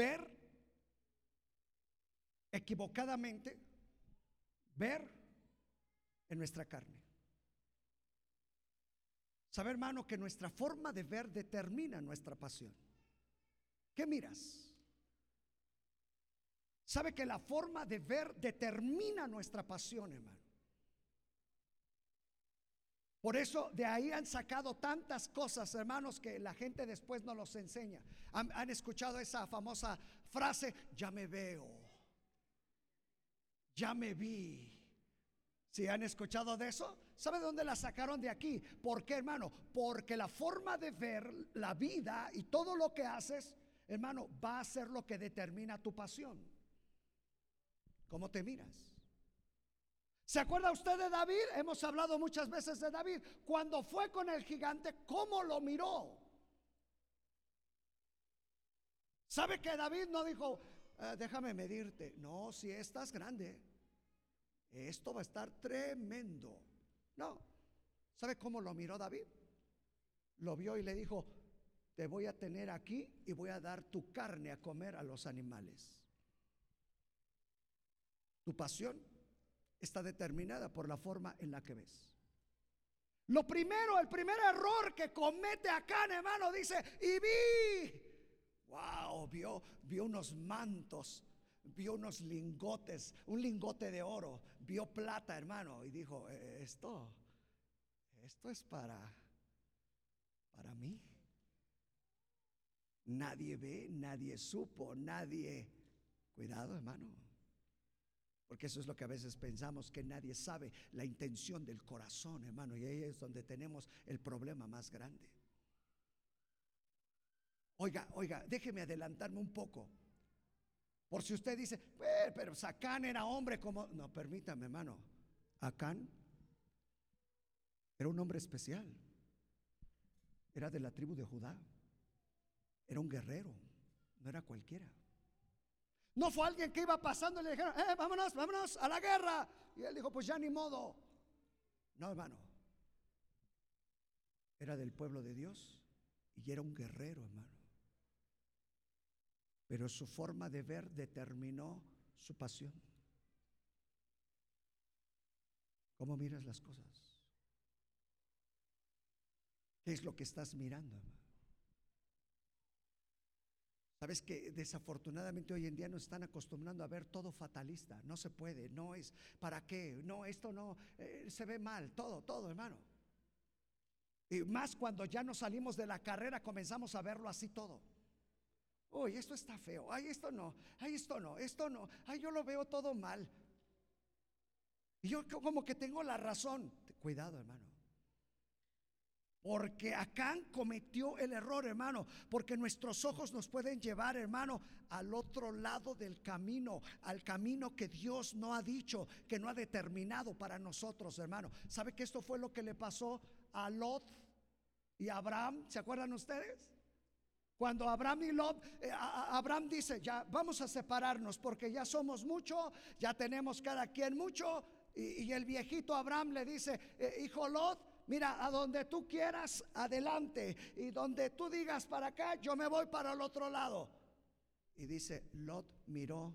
ver equivocadamente, ver en nuestra carne. Sabe, hermano, que nuestra forma de ver determina nuestra pasión. ¿Qué miras? Sabe que la forma de ver determina nuestra pasión, hermano. Por eso de ahí han sacado tantas cosas, hermanos, que la gente después no los enseña. Han, escuchado esa famosa frase, ya me veo, ya me vi. Si han escuchado de eso, ¿sabe dónde la sacaron de aquí? ¿Por qué, hermano? Porque la forma de ver la vida y todo lo que haces, hermano, va a ser lo que determina tu pasión. ¿Cómo te miras? ¿Se acuerda usted de David? Hemos hablado muchas veces de David. Cuando fue con el gigante, ¿cómo lo miró? ¿Sabe que David no dijo, eh, déjame medirte? No, si estás grande, esto va a estar tremendo. No. ¿Sabe cómo lo miró David? Lo vio y le dijo, te voy a tener aquí y voy a dar tu carne a comer a los animales. Tu pasión está determinada por la forma en la que ves. Lo primero, el primer error que comete acá, hermano, dice, y vi, wow, vio, vio unos mantos, vio unos lingotes, un lingote de oro, vio plata, hermano, y dijo, e, esto, esto es para, para mí. Nadie ve, nadie supo, nadie, cuidado, hermano. Porque eso es lo que a veces pensamos, que nadie sabe la intención del corazón, hermano. Y ahí es donde tenemos el problema más grande. Oiga, oiga, déjeme adelantarme un poco. Por si usted dice, pero Sacán era hombre como... No, permítame, hermano. Acán era un hombre especial. Era de la tribu de Judá. Era un guerrero. No era cualquiera. No fue alguien que iba pasando y le dijeron, eh, vámonos, vámonos a la guerra. Y él dijo, pues ya ni modo. No, hermano. Era del pueblo de Dios y era un guerrero, hermano. Pero su forma de ver determinó su pasión. ¿Cómo miras las cosas? ¿Qué es lo que estás mirando, hermano? Sabes que desafortunadamente hoy en día nos están acostumbrando a ver todo fatalista. No se puede, no es, ¿para qué? No, esto no, eh, se ve mal, todo, todo, hermano. Y más cuando ya nos salimos de la carrera comenzamos a verlo así todo. Uy, esto está feo, ay, esto no, ay, esto no, esto no, ay, yo lo veo todo mal. Y yo como que tengo la razón. Cuidado, hermano. Porque Acán cometió el error, hermano, porque nuestros ojos nos pueden llevar, hermano, al otro lado del camino, al camino que Dios no ha dicho, que no ha determinado para nosotros, hermano. ¿Sabe que esto fue lo que le pasó a Lot y a Abraham? ¿Se acuerdan ustedes? Cuando Abraham y Lot, eh, Abraham dice, ya vamos a separarnos porque ya somos mucho, ya tenemos cada quien mucho. Y, el viejito Abraham le dice, eh, hijo Lot, Mira, a donde tú quieras, adelante. Y donde tú digas para acá, yo me voy para el otro lado. Y dice, Lot miró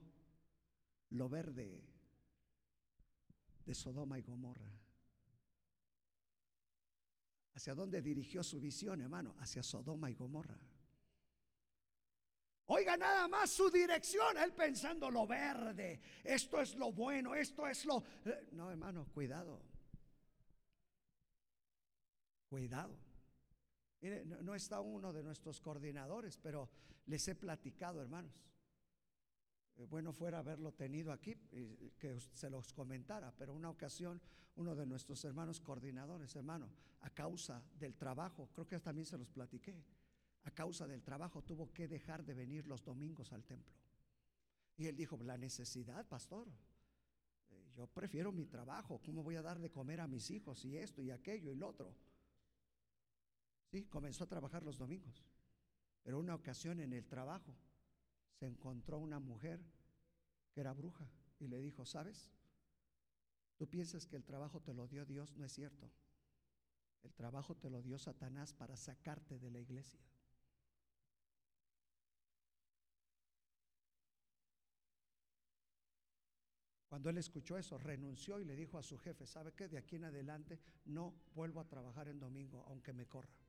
lo verde de Sodoma y Gomorra. ¿Hacia dónde dirigió su visión, hermano? Hacia Sodoma y Gomorra. Oiga nada más su dirección, él pensando lo verde, esto es lo bueno, esto es lo... Eh, no, hermano, cuidado. Cuidado. Mire, no, está uno de nuestros coordinadores, pero les he platicado, hermanos. Eh, bueno fuera haberlo tenido aquí, y que se los comentara, pero una ocasión uno de nuestros hermanos coordinadores, hermano, a causa del trabajo, creo que también se los platiqué, a causa del trabajo tuvo que dejar de venir los domingos al templo. Y él dijo, la necesidad, pastor, eh, yo prefiero mi trabajo, ¿cómo voy a dar de comer a mis hijos y esto y aquello y lo otro? Sí, comenzó a trabajar los domingos. Pero una ocasión en el trabajo se encontró una mujer que era bruja y le dijo, ¿sabes? Tú piensas que el trabajo te lo dio Dios, no es cierto. El trabajo te lo dio Satanás para sacarte de la iglesia. Cuando él escuchó eso, renunció y le dijo a su jefe, ¿sabe qué? De aquí en adelante no vuelvo a trabajar en domingo, aunque me corra.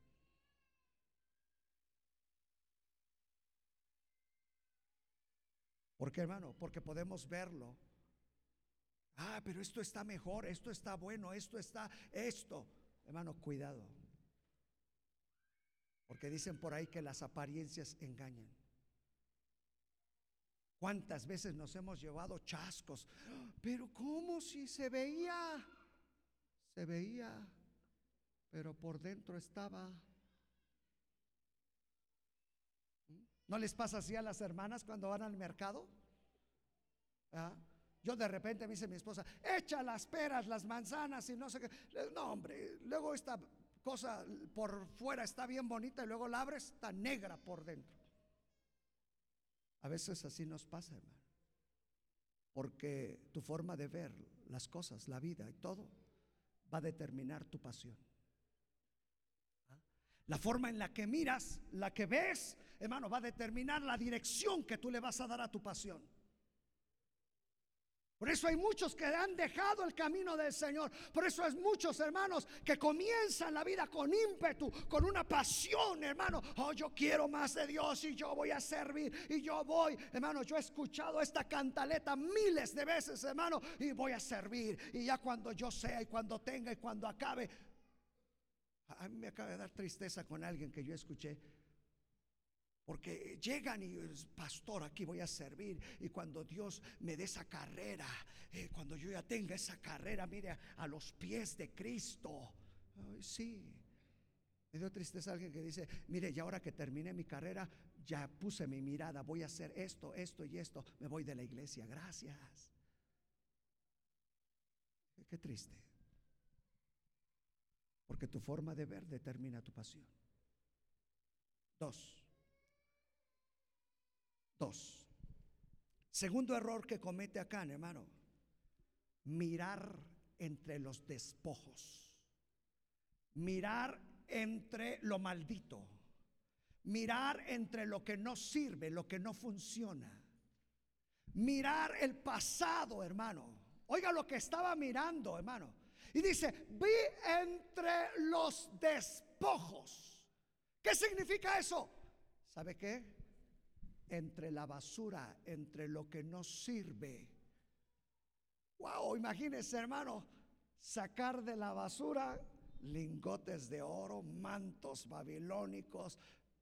¿Por qué, hermano? Porque podemos verlo. Ah, pero esto está mejor, esto está bueno, esto está, esto. Hermano, cuidado. Porque dicen por ahí que las apariencias engañan. ¿Cuántas veces nos hemos llevado chascos? Pero ¿cómo si se veía? Se veía, pero por dentro estaba. ¿No les pasa así a las hermanas cuando van al mercado? ¿Ah? Yo de repente me dice mi esposa, echa las peras, las manzanas y no sé qué. No, hombre, luego esta cosa por fuera está bien bonita y luego la abres, está negra por dentro. A veces así nos pasa, hermano. Porque tu forma de ver las cosas, la vida y todo, va a determinar tu pasión. ¿Ah? La forma en la que miras, la que ves, hermano, va a determinar la dirección que tú le vas a dar a tu pasión. Por eso hay muchos que han dejado el camino del Señor. Por eso hay muchos hermanos que comienzan la vida con ímpetu, con una pasión, hermano. Oh, yo quiero más de Dios y yo voy a servir y yo voy. Hermano, yo he escuchado esta cantaleta miles de veces, hermano, y voy a servir. Y ya cuando yo sea y cuando tenga y cuando acabe. A mí me acaba de dar tristeza con alguien que yo escuché Porque llegan y pastor, aquí voy a servir. Y cuando Dios me dé esa carrera, eh, cuando yo ya tenga esa carrera, mire, a los pies de Cristo. sí. Me dio tristeza alguien que dice, mire, ya ahora que terminé mi carrera, ya puse mi mirada, voy a hacer esto, esto y esto, me voy de la iglesia. Gracias. Qué triste. Porque tu forma de ver determina tu pasión. Dos. Dos. Segundo error que comete acá, hermano. Mirar entre los despojos. Mirar entre lo maldito. Mirar entre lo que no sirve, lo que no funciona. Mirar el pasado, hermano. Oiga lo que estaba mirando, hermano. Y dice, vi entre los despojos. ¿Qué significa eso? ¿Sabe qué? Entre la basura, entre lo que no sirve. Wow, imagínese, hermano, sacar de la basura lingotes de oro, mantos babilónicos,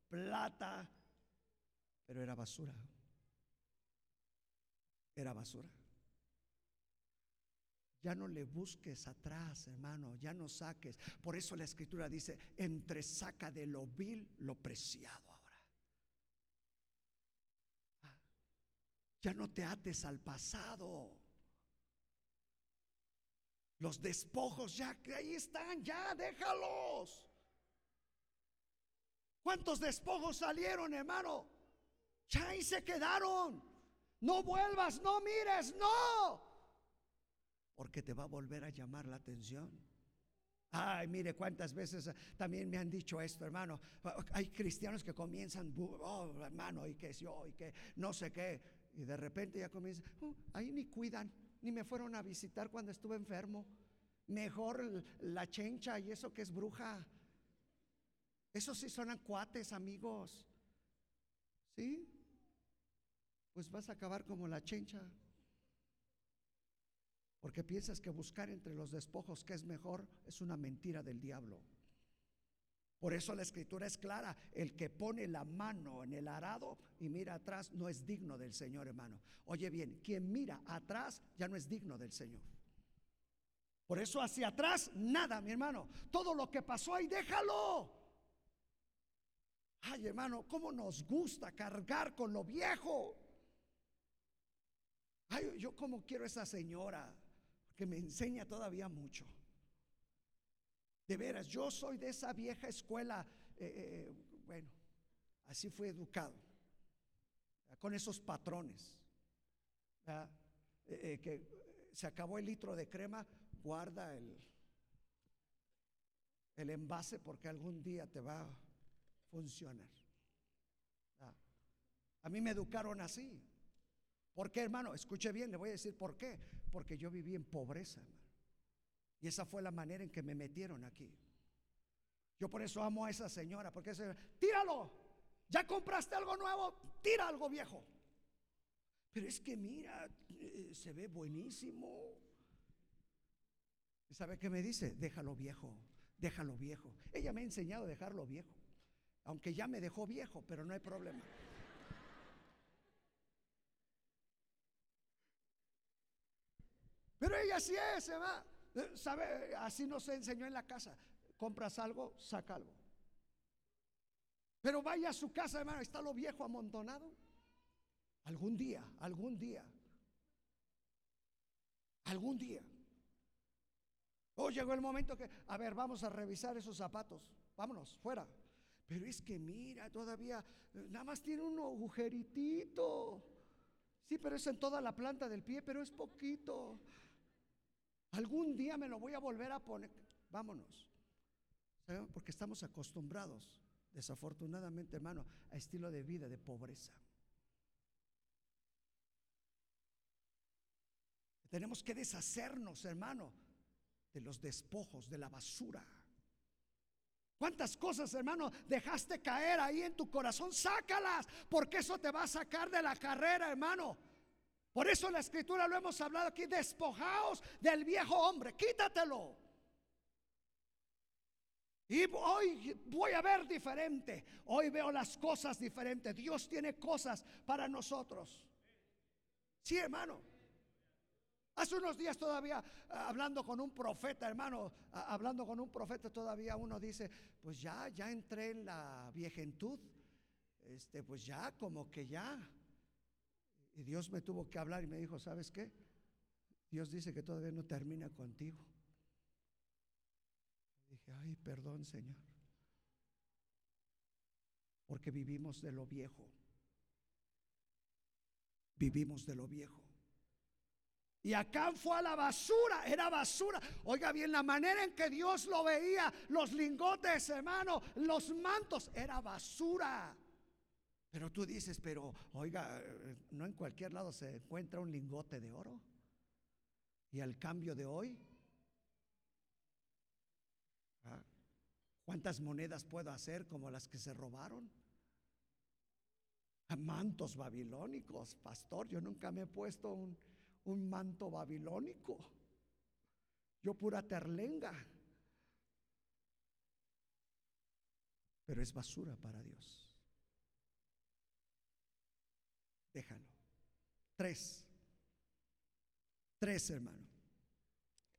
plata, pero era basura. Era basura. Ya no le busques atrás, hermano, ya no saques. Por eso la escritura dice, entre saca de lo vil lo preciado. Ya no te ates al pasado. Los despojos ya que ahí están, ya déjalos. ¿Cuántos despojos salieron, hermano? Ya ahí se quedaron. No vuelvas, no mires, no. Porque te va a volver a llamar la atención. Ay, mire cuántas veces también me han dicho esto, hermano. Hay cristianos que comienzan, oh, hermano, y que yo, y que no sé qué. Y de repente ya comienza, uh, ahí ni cuidan, ni me fueron a visitar cuando estuve enfermo. Mejor la chencha y eso que es bruja. Eso sí son cuates, amigos. ¿Sí? Pues vas a acabar como la chencha. Porque piensas que buscar entre los despojos que es mejor es una mentira del diablo. Por eso la escritura es clara. El que pone la mano en el arado y mira atrás no es digno del Señor, hermano. Oye bien, quien mira atrás ya no es digno del Señor. Por eso hacia atrás, nada, mi hermano. Todo lo que pasó ahí, déjalo. Ay, hermano, ¿cómo nos gusta cargar con lo viejo? Ay, yo como quiero esa señora que me enseña todavía mucho. De veras, yo soy de esa vieja escuela, eh, eh, bueno, así fui educado, con esos patrones. Eh, que se acabó el litro de crema, guarda el, el envase porque algún día te va a funcionar. A mí me educaron así. ¿Por qué, hermano? Escuche bien, le voy a decir por qué. Porque yo viví en pobreza, y esa fue la manera en que me metieron aquí. Yo por eso amo a esa señora, porque esa, tíralo, ya compraste algo nuevo, tira algo viejo. Pero es que mira, eh, se ve buenísimo. ¿Y sabe qué me dice? Déjalo viejo, déjalo viejo. Ella me ha enseñado a dejarlo viejo, aunque ya me dejó viejo, pero no hay problema. Pero ella sí es, se va. ¿Sabe? Así nos enseñó en la casa. Compras algo, saca algo. Pero vaya a su casa, hermano, está lo viejo amontonado. Algún día, algún día. Algún día. Oh, llegó el momento que, a ver, vamos a revisar esos zapatos. Vámonos, fuera. Pero es que mira, todavía nada más tiene un agujeritito. Sí, pero es en toda la planta del pie, pero es poquito. Algún día me lo voy a volver a poner. Vámonos. Porque estamos acostumbrados, desafortunadamente, hermano, a estilo de vida de pobreza. Tenemos que deshacernos, hermano, de los despojos, de la basura. ¿Cuántas cosas, hermano, dejaste caer ahí en tu corazón? Sácalas, porque eso te va a sacar de la carrera, hermano. Por eso la escritura lo hemos hablado aquí, despojaos del viejo hombre, quítatelo. Y hoy voy a ver diferente. Hoy veo las cosas diferentes. Dios tiene cosas para nosotros. Sí, hermano. Hace unos días todavía ah, hablando con un profeta, hermano, ah, hablando con un profeta todavía uno dice, pues ya, ya entré en la viejentud. Este, pues ya, como que ya. Y Dios me tuvo que hablar y me dijo, ¿sabes qué? Dios dice que todavía no termina contigo. Dije, ay, perdón, Señor. Porque vivimos de lo viejo. Vivimos de lo viejo. Y acá fue a la basura, era basura. Oiga bien, la manera en que Dios lo veía, los lingotes, hermano, los mantos, era basura. Pero tú dices, pero oiga, no en cualquier lado se encuentra un lingote de oro. Y al cambio de hoy, ¿ah? ¿cuántas monedas puedo hacer como las que se robaron? Mantos babilónicos, pastor, yo nunca me he puesto un, un manto babilónico. Yo pura terlenga. Pero es basura para Dios. Déjalo. Tres. Tres, hermano.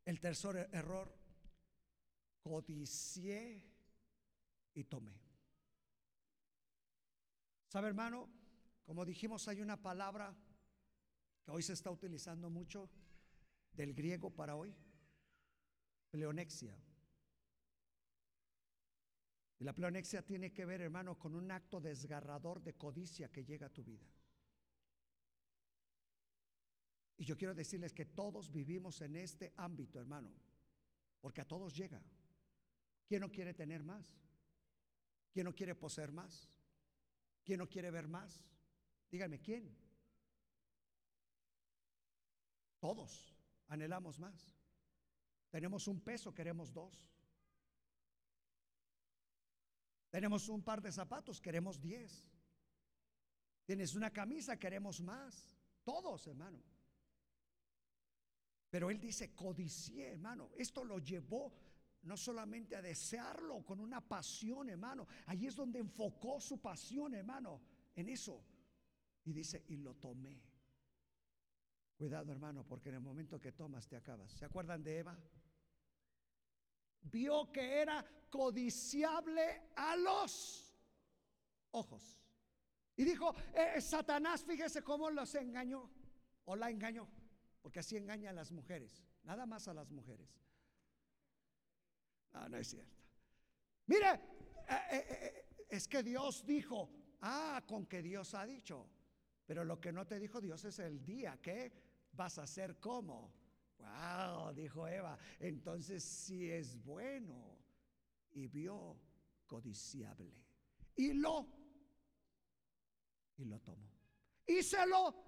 El tercer error, codicié y tomé. ¿Sabe, hermano? Como dijimos, hay una palabra que hoy se está utilizando mucho del griego para hoy, pleonexia. Y la pleonexia tiene que ver, hermano, con un acto desgarrador de codicia que llega a tu vida. Y yo quiero decirles que todos vivimos en este ámbito, hermano, porque a todos llega. ¿Quién no quiere tener más? ¿Quién no quiere poseer más? ¿Quién no quiere ver más? Díganme, ¿quién? Todos anhelamos más. Tenemos un peso, queremos dos. Tenemos un par de zapatos, queremos diez. Tienes una camisa, queremos más. Todos, hermano. Pero él dice, codicié, hermano. Esto lo llevó no solamente a desearlo con una pasión, hermano. Allí es donde enfocó su pasión, hermano, en eso. Y dice, y lo tomé. Cuidado, hermano, porque en el momento que tomas te acabas. ¿Se acuerdan de Eva? Vio que era codiciable a los ojos. Y dijo, eh, Satanás, fíjese cómo los engañó o la engañó porque así engaña a las mujeres, nada más a las mujeres. No, no es cierto. Mire, eh, eh, eh, es que Dios dijo, ah, con que Dios ha dicho, pero lo que no te dijo Dios es el día que vas a hacer como. Wow, dijo Eva, entonces sí es bueno. Y vio codiciable. Y lo, y lo tomó. Y se lo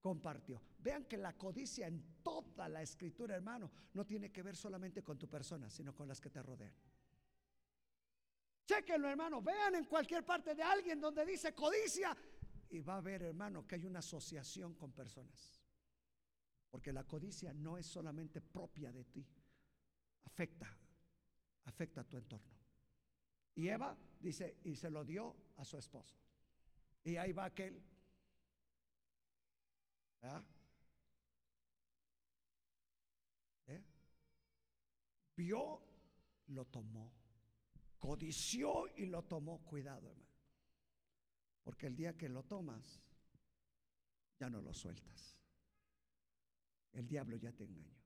compartió. Vean que la codicia en toda la escritura, hermano, no tiene que ver solamente con tu persona, sino con las que te rodean. Chequenlo, hermano. Vean en cualquier parte de alguien donde dice codicia. Y va a ver, hermano, que hay una asociación con personas. Porque la codicia no es solamente propia de ti. Afecta, afecta a tu entorno. Y Eva dice, y se lo dio a su esposo. Y ahí va aquel. ¿Ah? Vio, lo tomó. Codició y lo tomó. Cuidado, hermano. Porque el día que lo tomas, ya no lo sueltas. El diablo ya te engañó.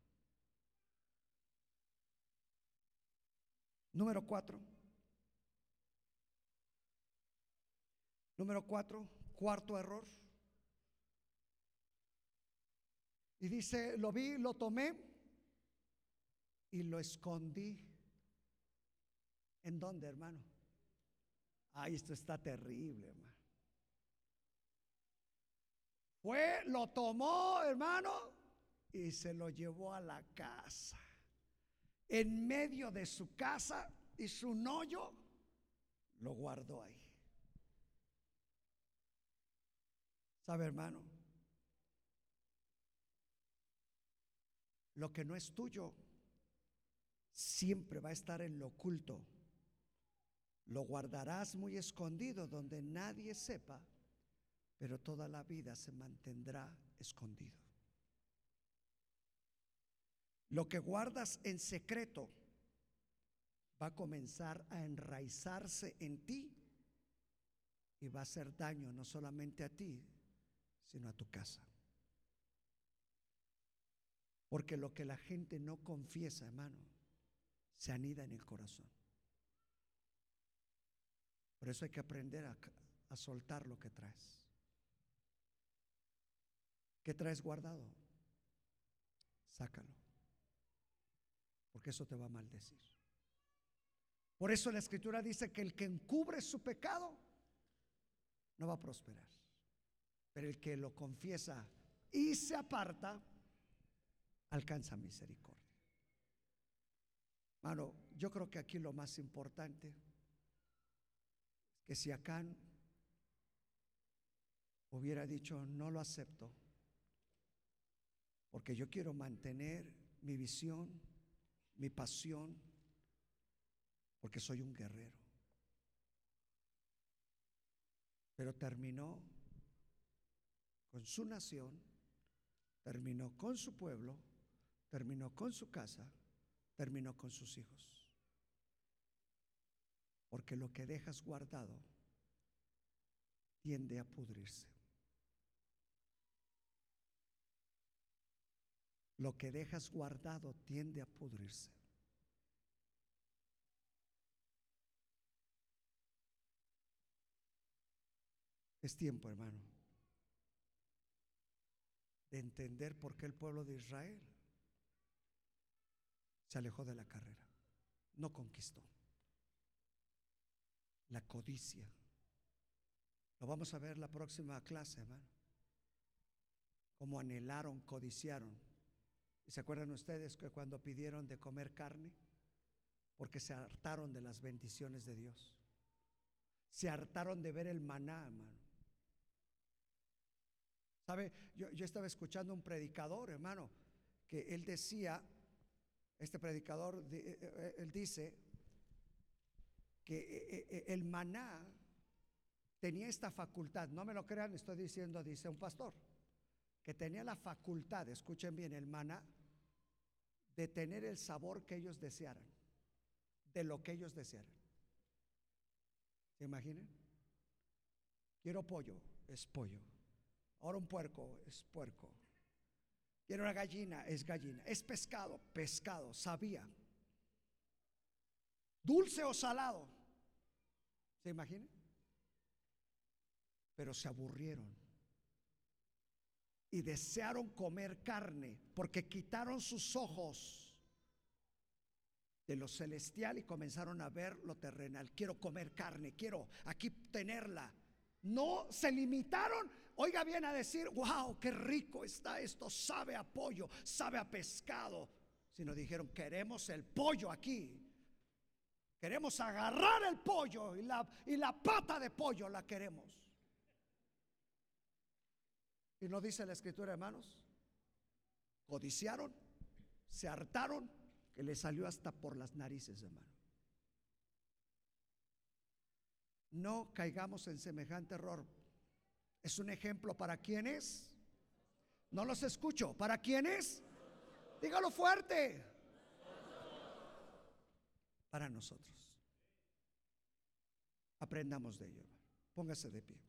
Número cuatro. Número cuatro, cuarto error. Y dice, lo vi, lo tomé y lo escondí. ¿En dónde, hermano? Ay, esto está terrible, hermano. Fue, lo tomó, hermano, y se lo llevó a la casa. En medio de su casa y su hoyo, lo guardó ahí. ¿Sabe, hermano? Lo que no es tuyo siempre va a estar en lo oculto. Lo guardarás muy escondido donde nadie sepa, pero toda la vida se mantendrá escondido. Lo que guardas en secreto va a comenzar a enraizarse en ti y va a hacer daño no solamente a ti, sino a tu casa. Porque lo que la gente no confiesa, hermano, se anida en el corazón. Por eso hay que aprender a, a soltar lo que traes. ¿Qué traes guardado? Sácalo. Porque eso te va a maldecir. Por eso la escritura dice que el que encubre su pecado no va a prosperar. Pero el que lo confiesa y se aparta, alcanza misericordia. Mano, yo creo que aquí lo más importante es que si Acán hubiera dicho, no lo acepto, porque yo quiero mantener mi visión, mi pasión, porque soy un guerrero. Pero terminó con su nación, terminó con su pueblo, terminó con su casa, terminó con sus hijos. Porque lo que dejas guardado tiende a pudrirse. Lo que dejas guardado tiende a pudrirse. Es tiempo, hermano, de entender por qué el pueblo de Israel se alejó de la carrera, no conquistó. La codicia. Lo vamos a ver la próxima clase, hermano. Cómo anhelaron, codiciaron. ¿Y se acuerdan ustedes que cuando pidieron de comer carne? Porque se hartaron de las bendiciones de Dios. Se hartaron de ver el maná, hermano. ¿Sabe? Yo, yo estaba escuchando un predicador, hermano, que él decía, este predicador, eh, eh, él dice que eh, el maná tenía esta facultad, no me lo crean, estoy diciendo, dice un pastor, que tenía la facultad, escuchen bien, el maná, de tener el sabor que ellos desearan, de lo que ellos desearan. ¿Se imaginan? Quiero pollo, es pollo. Ahora un puerco es puerco. Quiero una gallina, es gallina. Es pescado, pescado, sabía. Dulce o salado. ¿Se imaginan? Pero se aburrieron. Y desearon comer carne porque quitaron sus ojos de lo celestial y comenzaron a ver lo terrenal. Quiero comer carne, quiero aquí tenerla. No se limitaron Oiga bien a decir, wow, qué rico está esto, sabe a pollo, sabe a pescado. Sino dijeron, queremos el pollo aquí. Queremos agarrar el pollo y la, y la pata de pollo la queremos. Y no dice la escritura, hermanos. Codiciaron, se hartaron, que le salió hasta por las narices, hermano. No caigamos en semejante error. Es un ejemplo para quienes. No los escucho. ¿Para quiénes? Dígalo fuerte. Para nosotros. Aprendamos de ello. Póngase de pie.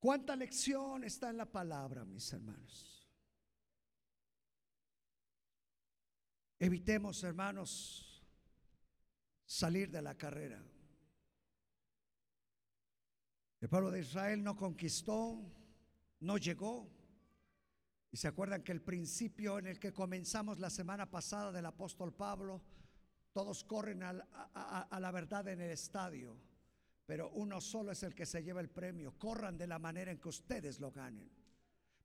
¿Cuánta lección está en la palabra, mis hermanos? Evitemos, hermanos, salir de la carrera. El pueblo de Israel no conquistó, no llegó. Y se acuerdan que el principio en el que comenzamos la semana pasada del apóstol Pablo, todos corren a, a, la verdad en el estadio, pero uno solo es el que se lleva el premio. Corran de la manera en que ustedes lo ganen.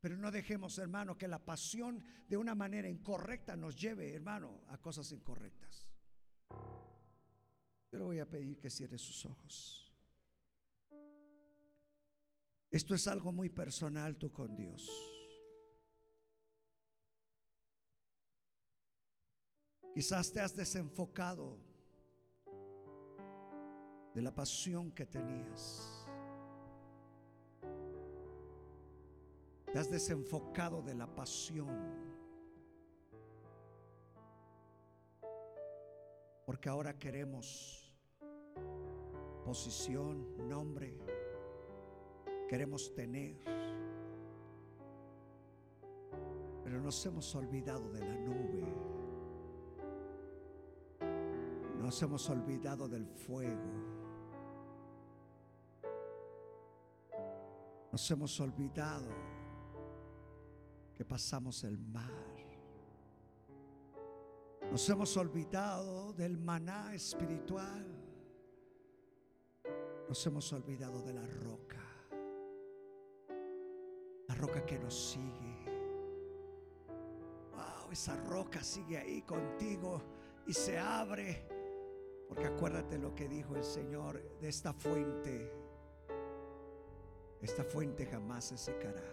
Pero no dejemos, hermano, que la pasión de una manera incorrecta nos lleve, hermano, a cosas incorrectas. Yo le voy a pedir que cierre sus ojos. Esto es algo muy personal tú con Dios. Quizás te has desenfocado de la pasión que tenías. Te has desenfocado de la pasión. Porque ahora queremos posición, nombre, queremos tener. Pero nos hemos olvidado de la nube. Nos hemos olvidado del fuego. Nos hemos olvidado que pasamos el mar. Nos hemos olvidado del maná espiritual. Nos hemos olvidado de la roca. La roca que nos sigue. Wow, esa roca sigue ahí contigo y se abre. Porque acuérdate lo que dijo el Señor de esta fuente esta fuente jamás se secará.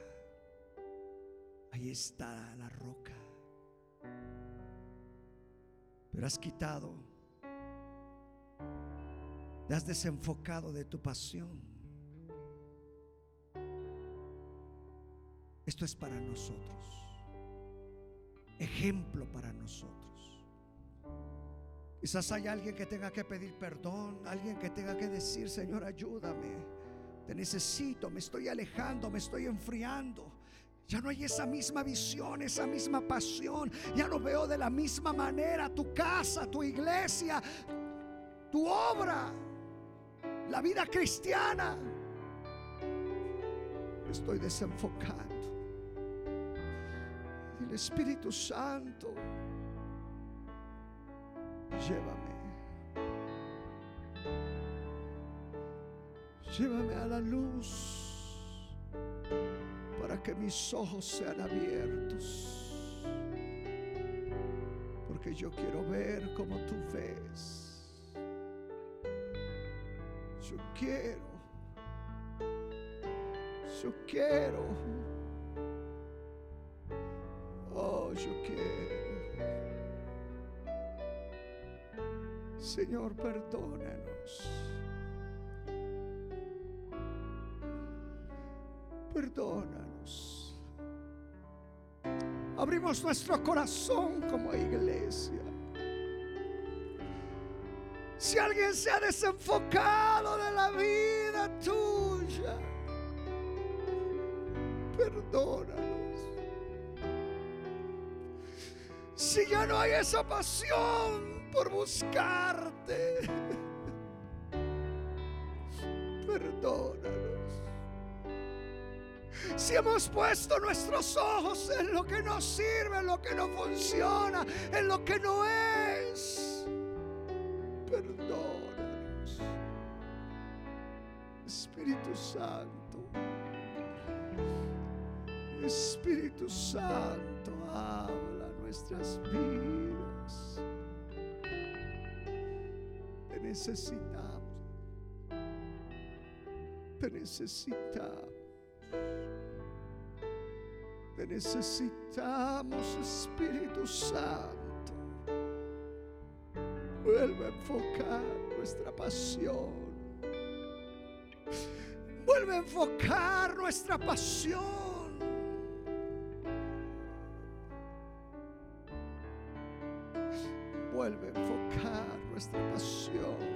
Ahí está la roca. Pero has quitado, te has desenfocado de tu pasión. Esto es para nosotros. Ejemplo para nosotros. Quizás hay alguien que tenga que pedir perdón, alguien que tenga que decir, Señor, ayúdame. Te necesito, me estoy alejando, me estoy enfriando. Ya no hay esa misma visión, esa misma pasión. Ya no veo de la misma manera tu casa, tu iglesia, tu obra, la vida cristiana. Estoy desenfocando. El Espíritu Santo, llévame. Llévame a la luz que mis ojos sean abiertos. Porque yo quiero ver como tú ves. Yo quiero. Yo quiero. Oh, yo quiero. Señor, perdónanos. Perdónanos. Abrimos nuestro corazón como iglesia. Si alguien se ha desenfocado de la vida tuya, perdónanos. Si ya no hay esa pasión por buscarte, hemos puesto nuestros ojos en lo que no sirve, en lo que no funciona, en lo que no es, perdónanos. Espíritu Santo, Espíritu Santo, habla nuestras vidas. Te necesitamos. Te necesitamos. Necesitamos, Espíritu Santo. Vuelve a enfocar nuestra pasión. Vuelve a enfocar nuestra pasión. Vuelve a enfocar nuestra pasión.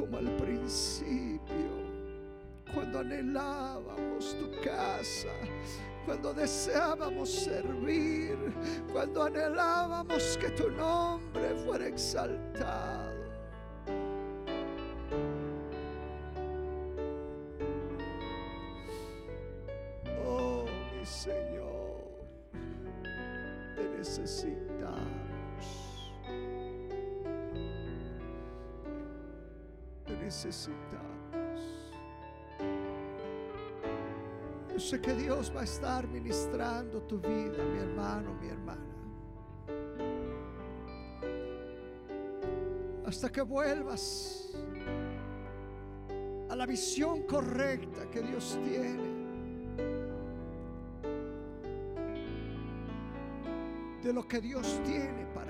como al principio, cuando anhelábamos tu casa, cuando deseábamos servir, cuando anhelábamos que tu nombre fuera exaltado. Que Dios va a estar ministrando tu vida, mi hermano, mi hermana. Hasta que vuelvas a la visión correcta que Dios tiene. de lo que Dios tiene para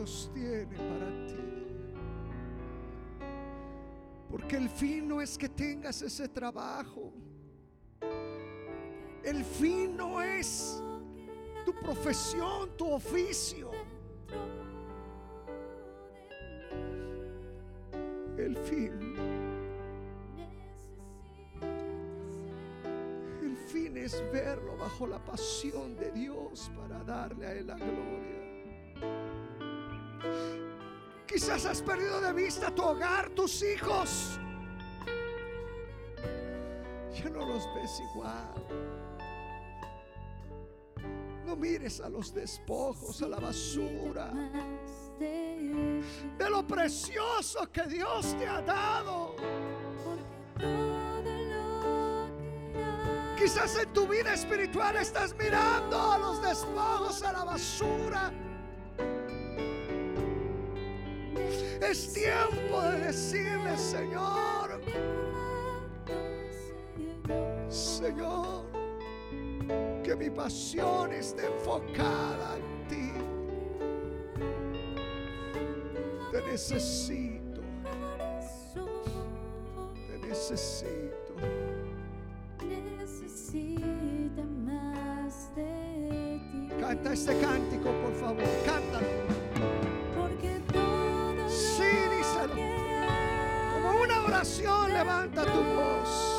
Dios tiene para ti. Porque el fin no es que tengas ese trabajo. El fin no es tu profesión, tu oficio. El fin, el fin es verlo bajo la pasión de Dios para darle a Él la gloria. Quizás has perdido de vista tu hogar, tus hijos. Ya no los ves igual. No mires a los despojos, a la basura. De lo precioso que Dios te ha dado. Quizás en tu vida espiritual estás mirando a los despojos, a la basura. Es tiempo de decirle, Señor, Señor, que mi pasión esté enfocada en ti. Te necesito, te necesito. Necesita más de ti. Canta este cántico, por favor, cántalo. Levanta tu voz.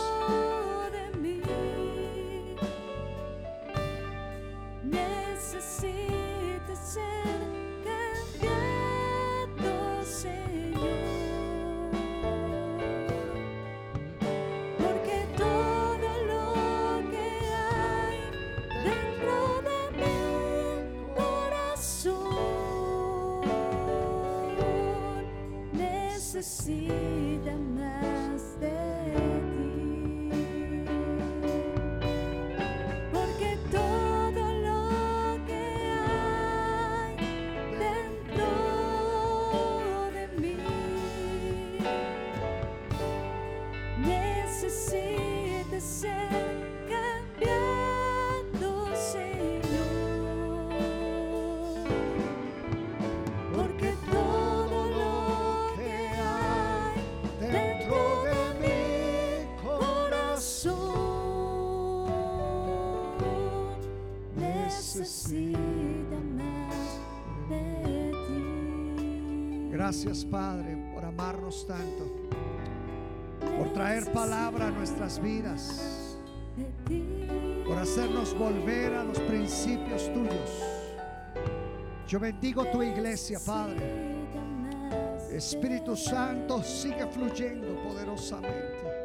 Gracias, Padre, por amarnos tanto, por traer palabra a nuestras vidas, por hacernos volver a los principios tuyos. Yo bendigo tu iglesia, Padre. Espíritu Santo, sigue fluyendo poderosamente